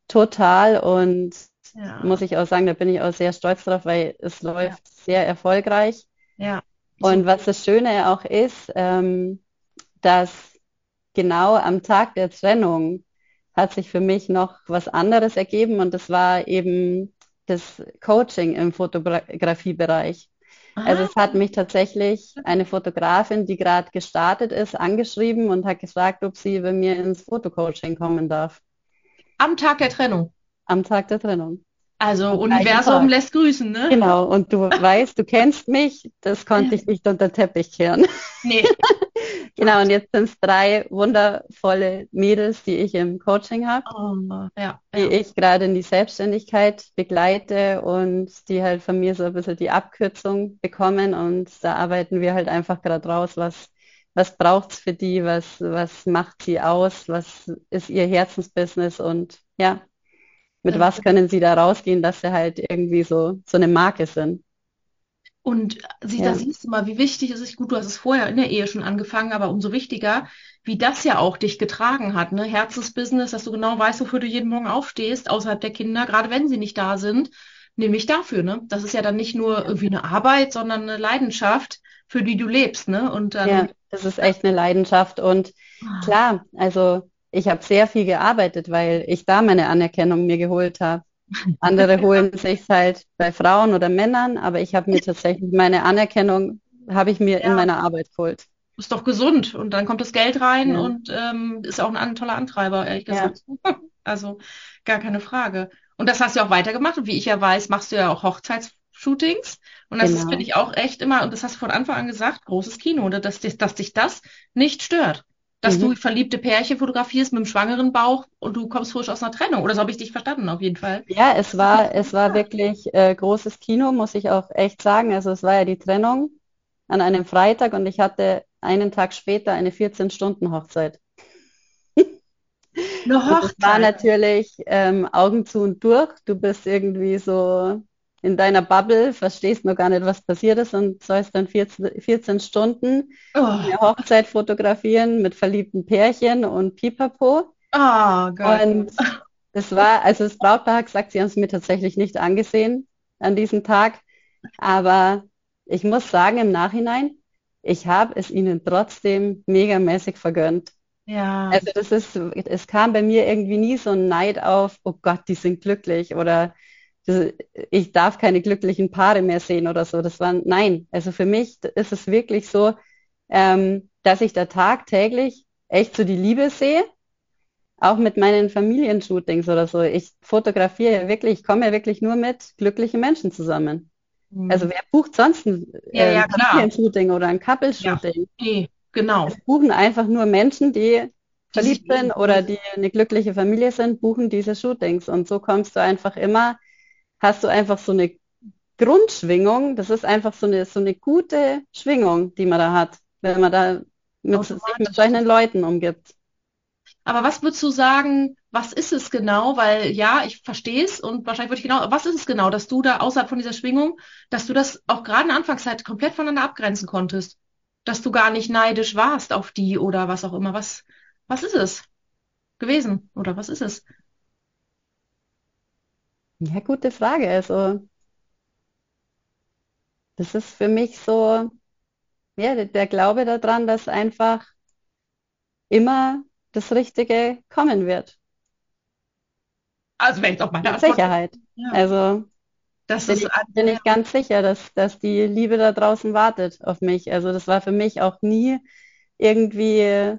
total und ja. muss ich auch sagen, da bin ich auch sehr stolz drauf, weil es läuft ja. sehr erfolgreich. Ja. Und was das Schöne auch ist, ähm, dass genau am Tag der Trennung hat sich für mich noch was anderes ergeben und das war eben das Coaching im Fotografiebereich. Also es hat mich tatsächlich eine Fotografin, die gerade gestartet ist, angeschrieben und hat gefragt, ob sie bei mir ins Fotocoaching kommen darf. Am Tag der Trennung. Am Tag der Trennung. Also Universum lässt grüßen, ne? Genau, und du weißt, du kennst mich, das konnte ich nicht unter Teppich kehren. Nee. genau, und jetzt sind es drei wundervolle Mädels, die ich im Coaching habe, oh, ja, die ja. ich gerade in die Selbstständigkeit begleite und die halt von mir so ein bisschen die Abkürzung bekommen und da arbeiten wir halt einfach gerade raus, was was braucht es für die, was, was macht sie aus, was ist ihr Herzensbusiness und ja, Mit was können sie da rausgehen, dass sie halt irgendwie so, so eine Marke sind? Und sie, ja. da siehst du mal, wie wichtig es ist. Gut, du hast es vorher in der Ehe schon angefangen, aber umso wichtiger, wie das ja auch dich getragen hat, ne? Herzensbusiness, dass du genau weißt, wofür du jeden Morgen aufstehst, außerhalb der Kinder, gerade wenn sie nicht da sind, nämlich dafür, ne? Das ist ja dann nicht nur irgendwie eine Arbeit, sondern eine Leidenschaft, für die du lebst, ne? Und dann, ja, das ist echt eine Leidenschaft. Und ah. klar, also ich habe sehr viel gearbeitet, weil ich da meine Anerkennung mir geholt habe. Andere holen sich halt bei Frauen oder Männern, aber ich habe mir tatsächlich meine Anerkennung, habe ich mir ja. in meiner Arbeit geholt. Ist doch gesund und dann kommt das Geld rein ja. und ähm, ist auch ein, toller Antreiber, ehrlich gesagt. Ja. Also gar keine Frage. Und das hast du auch weitergemacht und wie ich ja weiß, machst du ja auch Hochzeitsshootings und das genau. finde ich auch echt immer, und das hast du von Anfang an gesagt, großes Kino, dass, dass dich das nicht stört dass mhm. du verliebte Pärchen fotografierst mit einem schwangeren Bauch und du kommst frisch aus einer Trennung. Oder so habe ich dich verstanden, auf jeden Fall. Ja, es war, es war wirklich äh, großes Kino, muss ich auch echt sagen. Also es war ja die Trennung an einem Freitag und ich hatte einen Tag später eine 14-Stunden-Hochzeit. Eine Hochzeit. das war natürlich ähm, Augen zu und durch. Du bist irgendwie so in deiner Bubble, verstehst noch gar nicht, was passiert ist und sollst dann 14, 14 Stunden oh. eine Hochzeit fotografieren mit verliebten Pärchen und Pipapo. Oh Gott. Und es war, also das Brautpaar hat gesagt, sie haben es mir tatsächlich nicht angesehen an diesem Tag. Aber ich muss sagen, im Nachhinein, ich habe es ihnen trotzdem megamäßig vergönnt. Ja. Also das ist, es kam bei mir irgendwie nie so ein Neid auf, oh Gott, die sind glücklich oder ich darf keine glücklichen Paare mehr sehen oder so. Das war, nein. Also für mich ist es wirklich so, ähm, dass ich da tagtäglich echt so die Liebe sehe. Auch mit meinen Familienshootings oder so. Ich fotografiere ja wirklich, ich komme ja wirklich nur mit glücklichen Menschen zusammen. Mhm. Also wer bucht sonst ein ja, ja, Familienshooting oder ein Couple-Shooting? Ja, nee, genau. Es buchen einfach nur Menschen, die verliebt sind oder die eine glückliche Familie sind, buchen diese Shootings. Und so kommst du einfach immer hast du einfach so eine Grundschwingung. Das ist einfach so eine, so eine gute Schwingung, die man da hat, wenn man da mit, sich mit solchen Leuten umgibt. Aber was würdest du sagen, was ist es genau? Weil ja, ich verstehe es und wahrscheinlich würde ich genau, was ist es genau, dass du da außerhalb von dieser Schwingung, dass du das auch gerade in der Anfangszeit komplett voneinander abgrenzen konntest? Dass du gar nicht neidisch warst auf die oder was auch immer. Was, was ist es gewesen? Oder was ist es? Ja, gute Frage. Also, das ist für mich so, ja, der, der Glaube daran, dass einfach immer das Richtige kommen wird. Also wenn ich auf meine Mit Antwort. Sicherheit. Ja. Also das bin, ist, ich, bin ich ganz sicher, dass, dass die Liebe da draußen wartet auf mich. Also das war für mich auch nie irgendwie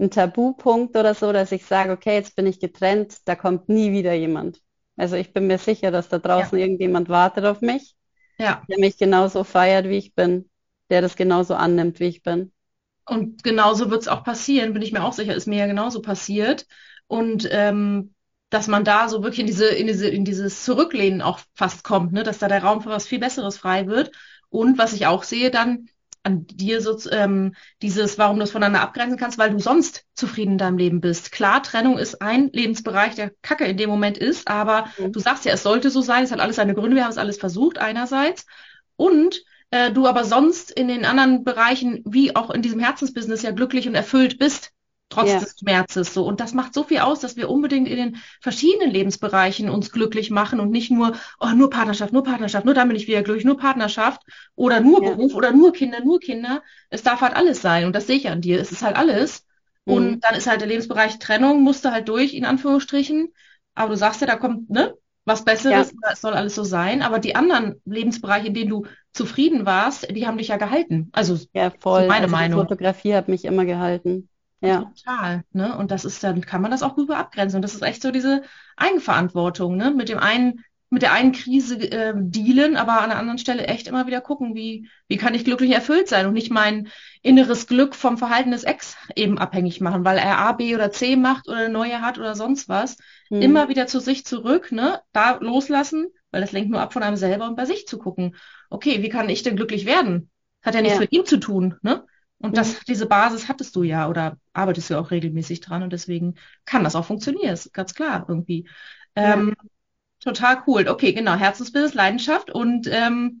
ein Tabupunkt oder so, dass ich sage, okay, jetzt bin ich getrennt, da kommt nie wieder jemand. Also ich bin mir sicher, dass da draußen ja. irgendjemand wartet auf mich, ja. der mich genauso feiert, wie ich bin, der das genauso annimmt, wie ich bin. Und genauso wird es auch passieren, bin ich mir auch sicher, ist mir ja genauso passiert. Und ähm, dass man da so wirklich in diese, in diese, in dieses Zurücklehnen auch fast kommt, ne? dass da der Raum für was viel Besseres frei wird. Und was ich auch sehe dann, an dir so ähm, dieses, warum du es voneinander abgrenzen kannst, weil du sonst zufrieden in deinem Leben bist. Klar, Trennung ist ein Lebensbereich, der Kacke in dem Moment ist, aber mhm. du sagst ja, es sollte so sein, es hat alles seine Gründe, wir haben es alles versucht einerseits und äh, du aber sonst in den anderen Bereichen, wie auch in diesem Herzensbusiness ja glücklich und erfüllt bist trotz ja. des Schmerzes so. Und das macht so viel aus, dass wir unbedingt in den verschiedenen Lebensbereichen uns glücklich machen und nicht nur, oh, nur Partnerschaft, nur Partnerschaft, nur dann bin ich wieder glücklich, nur Partnerschaft oder nur ja. Beruf oder nur Kinder, nur Kinder. Es darf halt alles sein und das sehe ich an dir. Es ist halt alles. Mhm. Und dann ist halt der Lebensbereich Trennung, musste halt durch, in Anführungsstrichen. Aber du sagst ja, da kommt, ne? Was Besseres, ja. es soll alles so sein. Aber die anderen Lebensbereiche, in denen du zufrieden warst, die haben dich ja gehalten. Also, ja, voll. meine also Meinung. Die Fotografie hat mich immer gehalten. Ja. Total. Ne? Und das ist, dann kann man das auch rüber abgrenzen. Und das ist echt so diese Eigenverantwortung, ne? Mit dem einen, mit der einen Krise äh, dealen, aber an der anderen Stelle echt immer wieder gucken, wie, wie kann ich glücklich erfüllt sein und nicht mein inneres Glück vom Verhalten des Ex eben abhängig machen, weil er A, B oder C macht oder eine neue hat oder sonst was. Hm. Immer wieder zu sich zurück, ne? Da loslassen, weil das lenkt nur ab von einem selber und bei sich zu gucken. Okay, wie kann ich denn glücklich werden? Hat ja nichts ja. mit ihm zu tun, ne? Und das, diese Basis hattest du ja oder arbeitest du auch regelmäßig dran und deswegen kann das auch funktionieren, ist ganz klar irgendwie. Ähm, ja. Total cool. Okay, genau. Herzensbusiness, Leidenschaft und ähm,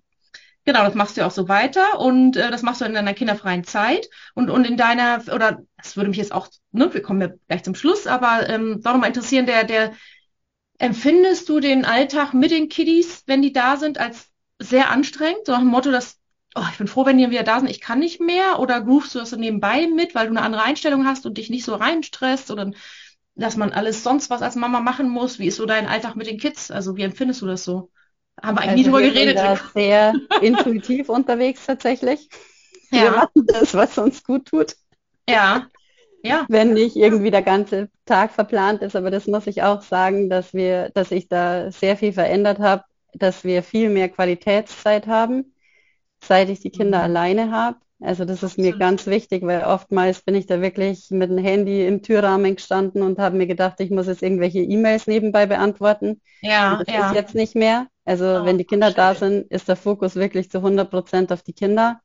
Genau, das machst du auch so weiter und äh, das machst du in deiner kinderfreien Zeit und, und in deiner, oder das würde mich jetzt auch, ne, wir kommen ja gleich zum Schluss, aber ähm, doch nochmal interessieren, der, der, empfindest du den Alltag mit den Kiddies, wenn die da sind, als sehr anstrengend? So nach dem Motto, dass, oh, ich bin froh, wenn die wieder da sind, ich kann nicht mehr, oder groovst du das so nebenbei mit, weil du eine andere Einstellung hast und dich nicht so reinstresst oder dass man alles sonst was als Mama machen muss? Wie ist so dein Alltag mit den Kids? Also wie empfindest du das so? Haben wir eigentlich also nie drüber geredet. Da sehr intuitiv unterwegs tatsächlich. Ja. Wir machen das, was uns gut tut. Ja. Ja. Wenn nicht irgendwie der ganze Tag verplant ist. Aber das muss ich auch sagen, dass wir, dass ich da sehr viel verändert habe, dass wir viel mehr Qualitätszeit haben, seit ich die Kinder mhm. alleine habe. Also das ist mir ganz wichtig, weil oftmals bin ich da wirklich mit dem Handy im Türrahmen gestanden und habe mir gedacht, ich muss jetzt irgendwelche E-Mails nebenbei beantworten. Ja, das ja. ist jetzt nicht mehr. Also oh, wenn die Kinder schön. da sind, ist der Fokus wirklich zu 100 Prozent auf die Kinder.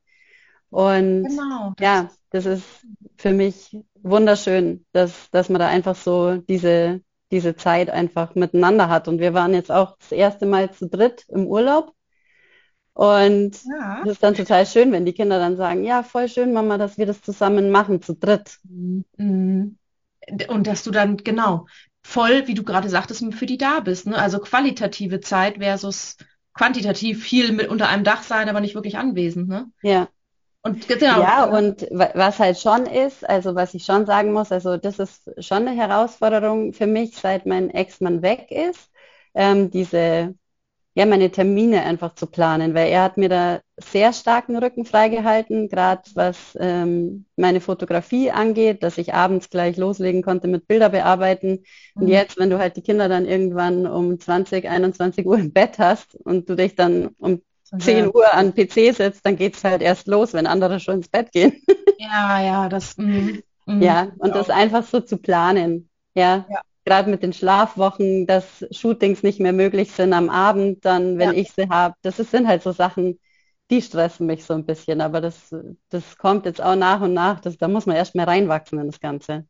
Und genau, das ja, das ist für mich wunderschön, dass, dass man da einfach so diese, diese Zeit einfach miteinander hat. Und wir waren jetzt auch das erste Mal zu dritt im Urlaub. Und ja. das ist dann total schön, wenn die Kinder dann sagen, ja, voll schön, Mama, dass wir das zusammen machen, zu dritt. Mhm. Und dass du dann, genau, voll, wie du gerade sagtest, für die da bist. Ne? Also qualitative Zeit versus quantitativ viel mit unter einem Dach sein, aber nicht wirklich anwesend. Ne? Ja. Und genau. Ja, und was halt schon ist, also was ich schon sagen muss, also das ist schon eine Herausforderung für mich, seit mein Ex-Mann weg ist, ähm, diese ja, meine Termine einfach zu planen, weil er hat mir da sehr starken Rücken freigehalten, gerade was ähm, meine Fotografie angeht, dass ich abends gleich loslegen konnte mit Bilder bearbeiten. Mhm. Und jetzt, wenn du halt die Kinder dann irgendwann um 20, 21 Uhr im Bett hast und du dich dann um 10 Uhr an PC setzt, dann geht es halt erst los, wenn andere schon ins Bett gehen. Ja, ja, das. Mm, mm, ja, und das einfach so zu planen. Ja. ja gerade mit den Schlafwochen, dass Shootings nicht mehr möglich sind am Abend, dann, wenn ja. ich sie habe. Das ist, sind halt so Sachen, die stressen mich so ein bisschen. Aber das, das kommt jetzt auch nach und nach. Das, da muss man erst mehr reinwachsen in das Ganze.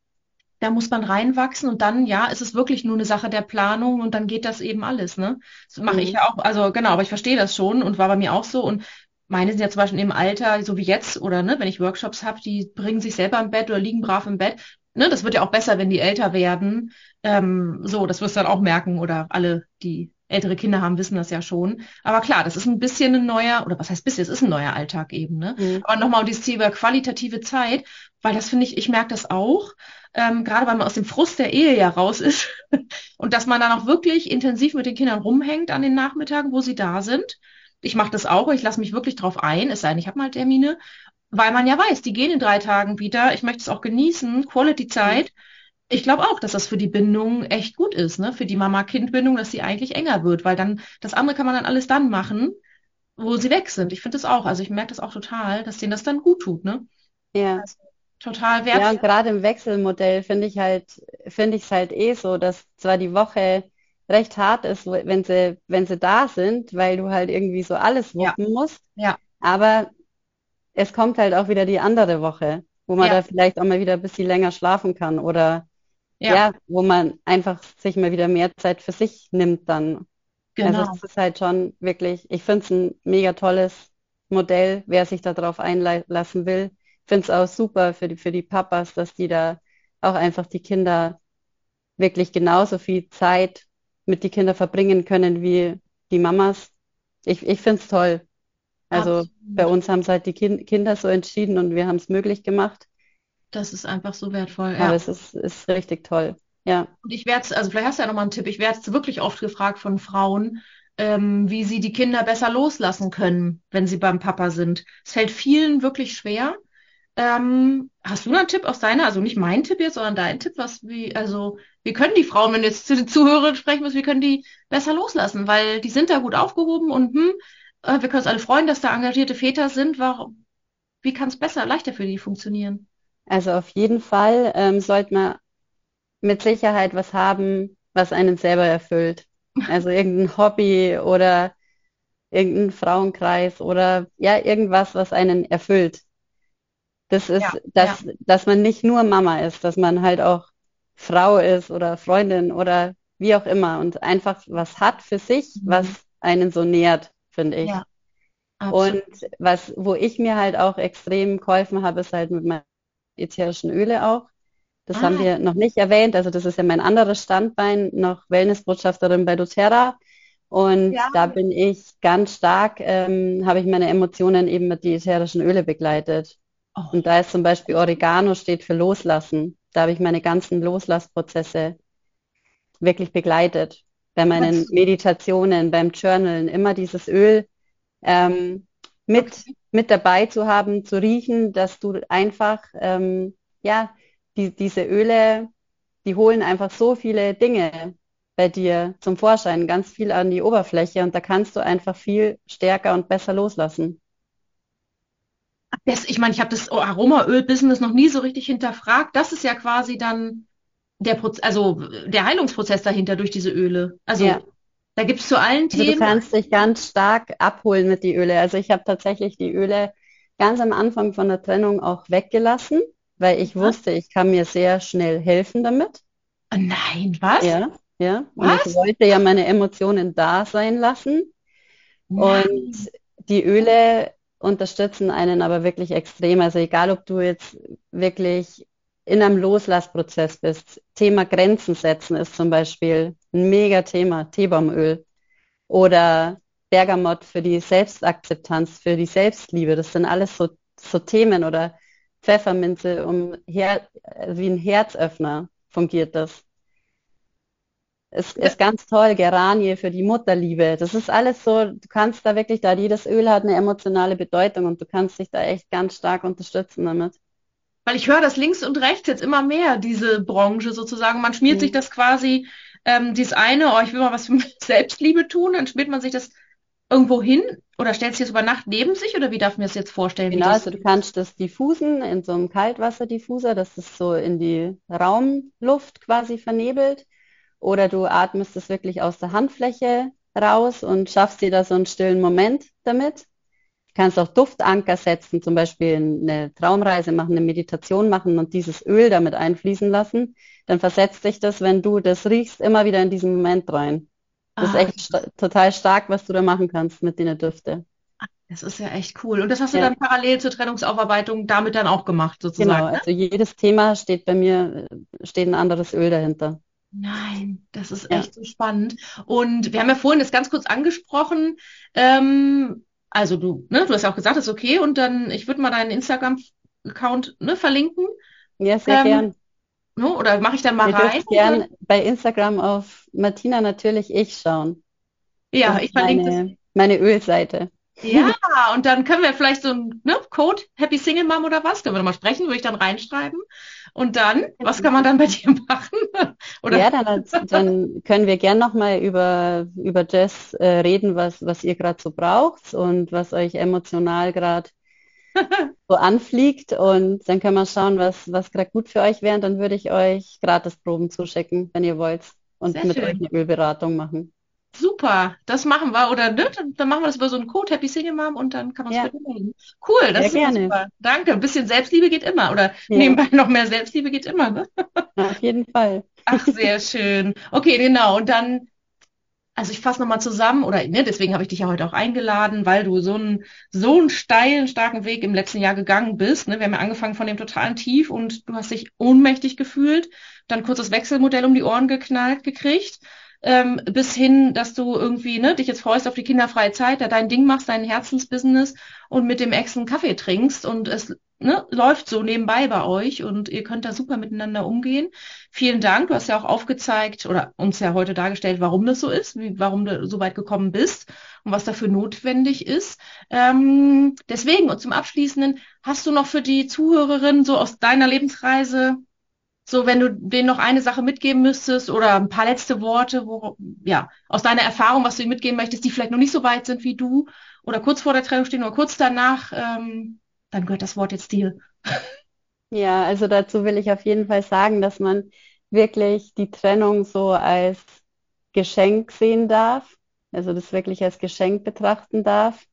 Da muss man reinwachsen und dann, ja, ist es wirklich nur eine Sache der Planung und dann geht das eben alles, ne? Das mache mhm. ich ja auch, also genau, aber ich verstehe das schon und war bei mir auch so und meine sind ja zum Beispiel im Alter, so wie jetzt, oder ne, wenn ich Workshops habe, die bringen sich selber im Bett oder liegen brav im Bett ne, das wird ja auch besser, wenn die älter werden. Ähm, so, das wirst du dann auch merken oder alle, die ältere Kinder haben, wissen das ja schon. Aber klar, das ist ein bisschen ein neuer, oder was heißt bisschen, es ist ein neuer Alltag eben. Ne? Mhm. Aber nochmal dieses Thema qualitative Zeit, weil das finde ich, ich merke das auch, ähm, gerade weil man aus dem Frust der Ehe ja raus ist und dass man dann auch wirklich intensiv mit den Kindern rumhängt an den Nachmittagen, wo sie da sind. Ich mache das auch, ich lasse mich wirklich drauf ein, es sei denn, ich habe mal Termine weil man ja weiß, die gehen in drei Tagen wieder. Ich möchte es auch genießen, Quality-Zeit. Ich glaube auch, dass das für die Bindung echt gut ist, ne? Für die Mama-Kind-Bindung, dass sie eigentlich enger wird, weil dann das andere kann man dann alles dann machen, wo sie weg sind. Ich finde das auch. Also ich merke das auch total, dass denen das dann gut tut, ne? Ja. Also, total wertvoll. Ja, und gerade im Wechselmodell finde ich halt, finde ich es halt eh so, dass zwar die Woche recht hart ist, wenn sie, wenn sie da sind, weil du halt irgendwie so alles wuppen ja. musst. Ja. Aber es kommt halt auch wieder die andere Woche, wo man ja. da vielleicht auch mal wieder ein bisschen länger schlafen kann oder ja. ja. wo man einfach sich mal wieder mehr Zeit für sich nimmt dann. Also genau. Also es ist halt schon wirklich, ich finde es ein mega tolles Modell, wer sich darauf einlassen will. Ich finde es auch super für die, für die Papas, dass die da auch einfach die Kinder wirklich genauso viel Zeit mit die Kinder verbringen können wie die Mamas. Ich, ich finde es toll. Also Absolut. bei uns haben es halt die kind Kinder so entschieden und wir haben es möglich gemacht. Das ist einfach so wertvoll. Ja. Aber es ist, ist richtig toll. Ja. Und ich werde also vielleicht hast du ja nochmal einen Tipp, ich werde wirklich oft gefragt von Frauen, ähm, wie sie die Kinder besser loslassen können, wenn sie beim Papa sind. Es fällt vielen wirklich schwer. Ähm, hast du einen Tipp aus deiner, also nicht mein Tipp jetzt, sondern dein Tipp, was wie, also wie können die Frauen, wenn du jetzt zu den Zuhörern sprechen musst, wie können die besser loslassen? Weil die sind da gut aufgehoben und hm, wir können uns alle freuen, dass da engagierte Väter sind. Warum, wie kann es besser, leichter für die funktionieren? Also auf jeden Fall ähm, sollte man mit Sicherheit was haben, was einen selber erfüllt. Also irgendein Hobby oder irgendein Frauenkreis oder ja, irgendwas, was einen erfüllt. Das ist, ja, dass, ja. dass man nicht nur Mama ist, dass man halt auch Frau ist oder Freundin oder wie auch immer und einfach was hat für sich, mhm. was einen so nährt, finde ich. Ja, und was, wo ich mir halt auch extrem geholfen habe, ist halt mit meinen ätherischen Öle auch. Das ah. haben wir noch nicht erwähnt. Also das ist ja mein anderes Standbein, noch Wellnessbotschafterin bei doTERRA. Und ja. da bin ich ganz stark, ähm, habe ich meine Emotionen eben mit die ätherischen Öle begleitet. Oh. Und da ist zum Beispiel Oregano steht für Loslassen. Da habe ich meine ganzen Loslassprozesse wirklich begleitet. Bei meinen Meditationen, beim Journalen, immer dieses Öl ähm, mit, okay. mit dabei zu haben, zu riechen, dass du einfach, ähm, ja, die, diese Öle, die holen einfach so viele Dinge bei dir zum Vorschein, ganz viel an die Oberfläche und da kannst du einfach viel stärker und besser loslassen. Das, ich meine, ich habe das Aromaöl-Business noch nie so richtig hinterfragt. Das ist ja quasi dann der Proz also der Heilungsprozess dahinter durch diese Öle. Also ja. da gibt es zu allen also Themen. Du kannst dich ganz stark abholen mit die Öle. Also ich habe tatsächlich die Öle ganz am Anfang von der Trennung auch weggelassen, weil ich wusste, ich kann mir sehr schnell helfen damit. Oh nein, was? Ja, ja. Und was? ich wollte ja meine Emotionen da sein lassen. Nein. Und die Öle unterstützen einen aber wirklich extrem. Also egal, ob du jetzt wirklich in einem Loslassprozess bist. Thema Grenzen setzen ist zum Beispiel ein mega Thema, Teebaumöl. Oder Bergamott für die Selbstakzeptanz, für die Selbstliebe. Das sind alles so, so Themen oder Pfefferminze, um Her wie ein Herzöffner fungiert das. Es ist ganz toll, Geranie für die Mutterliebe. Das ist alles so, du kannst da wirklich, da jedes Öl hat eine emotionale Bedeutung und du kannst dich da echt ganz stark unterstützen damit. Weil ich höre das links und rechts jetzt immer mehr, diese Branche sozusagen. Man schmiert mhm. sich das quasi, ähm, dieses eine, oh, ich will mal was für Selbstliebe tun, dann schmiert man sich das irgendwo hin oder stellt sich das über Nacht neben sich oder wie darf man das jetzt vorstellen? Genau, also du kannst das diffusen in so einem Kaltwasserdiffuser, das ist so in die Raumluft quasi vernebelt. Oder du atmest es wirklich aus der Handfläche raus und schaffst dir da so einen stillen Moment damit kannst auch Duftanker setzen, zum Beispiel eine Traumreise machen, eine Meditation machen und dieses Öl damit einfließen lassen. Dann versetzt sich das, wenn du das riechst, immer wieder in diesen Moment rein. Das ah, ist echt sta total stark, was du da machen kannst mit den Düfte. Das ist ja echt cool. Und das hast du ja. dann parallel zur Trennungsaufarbeitung damit dann auch gemacht, sozusagen. Genau, ne? also jedes Thema steht bei mir, steht ein anderes Öl dahinter. Nein, das ist echt ja. so spannend. Und wir haben ja vorhin das ganz kurz angesprochen. Ähm, also du, ne, du hast ja auch gesagt, das ist okay. Und dann, ich würde mal deinen Instagram-Account ne, verlinken. Ja, sehr ähm, gern. Ne, oder mache ich dann mal Ihr rein? gern bei Instagram auf Martina natürlich ich schauen. Ja, ich verlinke meine, das. Meine Ölseite. Ja, und dann können wir vielleicht so ein ne, Code Happy Single Mom oder was, können wir mal sprechen, würde ich dann reinschreiben. Und dann, was kann man dann bei dir machen? oder? Ja, dann, dann können wir gern nochmal über, über das äh, reden, was, was ihr gerade so braucht und was euch emotional gerade so anfliegt. Und dann können wir schauen, was, was gerade gut für euch wäre. Und dann würde ich euch Gratisproben zuschicken, wenn ihr wollt. Und Sehr mit schön. euch eine Ölberatung machen. Super, das machen wir. Oder ne, dann machen wir das über so einen Code, Happy Single Mom, und dann kann man es ja. melden. Cool, das Sehr ist super. Danke. Ein bisschen Selbstliebe geht immer. Oder ja. nebenbei noch mehr Selbstliebe geht immer. Ne? Auf jeden Fall. Ach, sehr schön. Okay, genau. Und dann, also ich fasse nochmal zusammen, oder ne, deswegen habe ich dich ja heute auch eingeladen, weil du so einen, so einen steilen, starken Weg im letzten Jahr gegangen bist. Ne? Wir haben ja angefangen von dem totalen Tief und du hast dich ohnmächtig gefühlt, dann kurz das Wechselmodell um die Ohren geknallt gekriegt ähm, bis hin, dass du irgendwie ne, dich jetzt freust auf die kinderfreie Zeit, da dein Ding machst, dein Herzensbusiness und mit dem Ex einen Kaffee trinkst und es ne, läuft so nebenbei bei euch und ihr könnt da super miteinander umgehen. Vielen Dank. Du hast ja auch aufgezeigt oder uns ja heute dargestellt, warum das so ist, wie, warum du so weit gekommen bist und was dafür notwendig ist. Ähm, deswegen und zum Abschließenden, hast du noch für die Zuhörerinnen so aus deiner Lebensreise so, wenn du denen noch eine Sache mitgeben müsstest oder ein paar letzte Worte, wo, ja, aus deiner Erfahrung, was du ihnen mitgeben möchtest, die vielleicht noch nicht so weit sind wie du oder kurz vor der Trennung stehen oder kurz danach, ähm, dann gehört das Wort jetzt dir. Ja, also dazu will ich auf jeden Fall sagen, dass man wirklich die Trennung so als Geschenk sehen darf, also das wirklich als Geschenk betrachten darf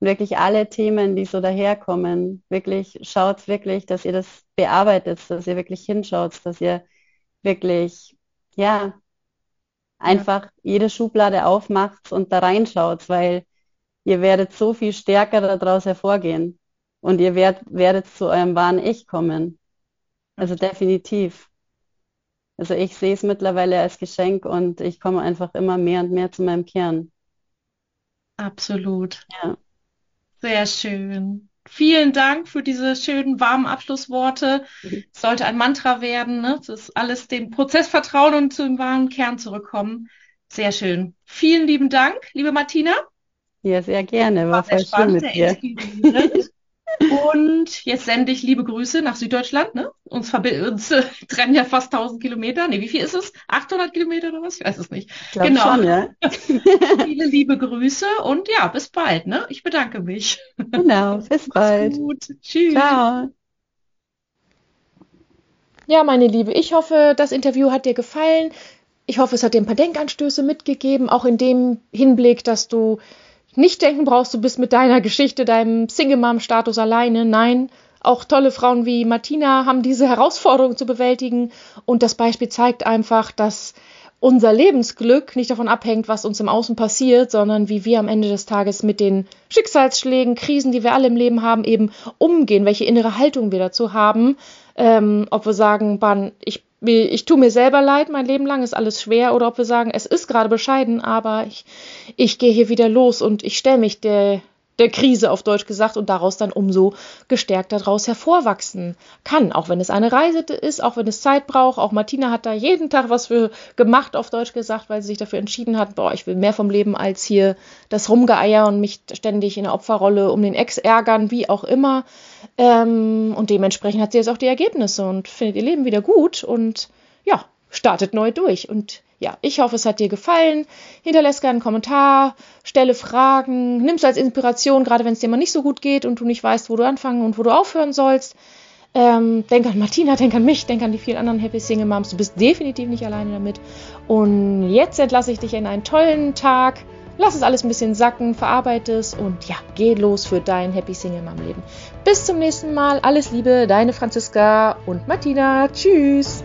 wirklich alle Themen, die so daherkommen, wirklich schaut wirklich, dass ihr das bearbeitet, dass ihr wirklich hinschaut, dass ihr wirklich, ja, einfach ja. jede Schublade aufmacht und da reinschaut, weil ihr werdet so viel stärker daraus hervorgehen und ihr werdet, werdet zu eurem wahren Ich kommen. Also definitiv. Also ich sehe es mittlerweile als Geschenk und ich komme einfach immer mehr und mehr zu meinem Kern. Absolut. Ja. Sehr schön. Vielen Dank für diese schönen, warmen Abschlussworte. Mhm. Es sollte ein Mantra werden, ne? Das ist alles dem Prozess vertrauen und zum wahren Kern zurückkommen. Sehr schön. Vielen lieben Dank, liebe Martina. Ja, sehr gerne. War, War voll schön mit dir. Und jetzt sende ich liebe Grüße nach Süddeutschland. Ne? Uns, uns äh, trennen ja fast 1000 Kilometer. Nee, wie viel ist es? 800 Kilometer oder was? Ich weiß es nicht. Ich genau. Schon, ja. Viele liebe Grüße und ja, bis bald. Ne? Ich bedanke mich. Genau, bis bald. Gut. Tschüss. Ciao. Ja, meine Liebe, ich hoffe, das Interview hat dir gefallen. Ich hoffe, es hat dir ein paar Denkanstöße mitgegeben, auch in dem Hinblick, dass du nicht denken brauchst, du bist mit deiner Geschichte, deinem Single-Mom-Status alleine. Nein, auch tolle Frauen wie Martina haben diese Herausforderung zu bewältigen. Und das Beispiel zeigt einfach, dass unser Lebensglück nicht davon abhängt, was uns im Außen passiert, sondern wie wir am Ende des Tages mit den Schicksalsschlägen, Krisen, die wir alle im Leben haben, eben umgehen, welche innere Haltung wir dazu haben. Ähm, ob wir sagen, Ban, ich ich tue mir selber leid, mein Leben lang ist alles schwer, oder ob wir sagen, es ist gerade bescheiden, aber ich, ich gehe hier wieder los und ich stelle mich der, der Krise auf Deutsch gesagt und daraus dann umso gestärkt daraus hervorwachsen kann. Auch wenn es eine Reise ist, auch wenn es Zeit braucht. Auch Martina hat da jeden Tag was für gemacht, auf Deutsch gesagt, weil sie sich dafür entschieden hat, boah, ich will mehr vom Leben als hier das Rumgeeier und mich ständig in der Opferrolle um den Ex ärgern, wie auch immer. Ähm, und dementsprechend hat sie jetzt auch die Ergebnisse und findet ihr Leben wieder gut und ja, startet neu durch. Und ja, ich hoffe, es hat dir gefallen. Hinterlässt gerne einen Kommentar, stelle Fragen, nimm es als Inspiration, gerade wenn es dir mal nicht so gut geht und du nicht weißt, wo du anfangen und wo du aufhören sollst. Ähm, denk an Martina, denk an mich, denk an die vielen anderen Happy Single Moms. Du bist definitiv nicht alleine damit. Und jetzt entlasse ich dich in einen tollen Tag lass es alles ein bisschen sacken, verarbeite es und ja, geh los für dein Happy Single Mom Leben. Bis zum nächsten Mal. Alles Liebe, deine Franziska und Martina. Tschüss.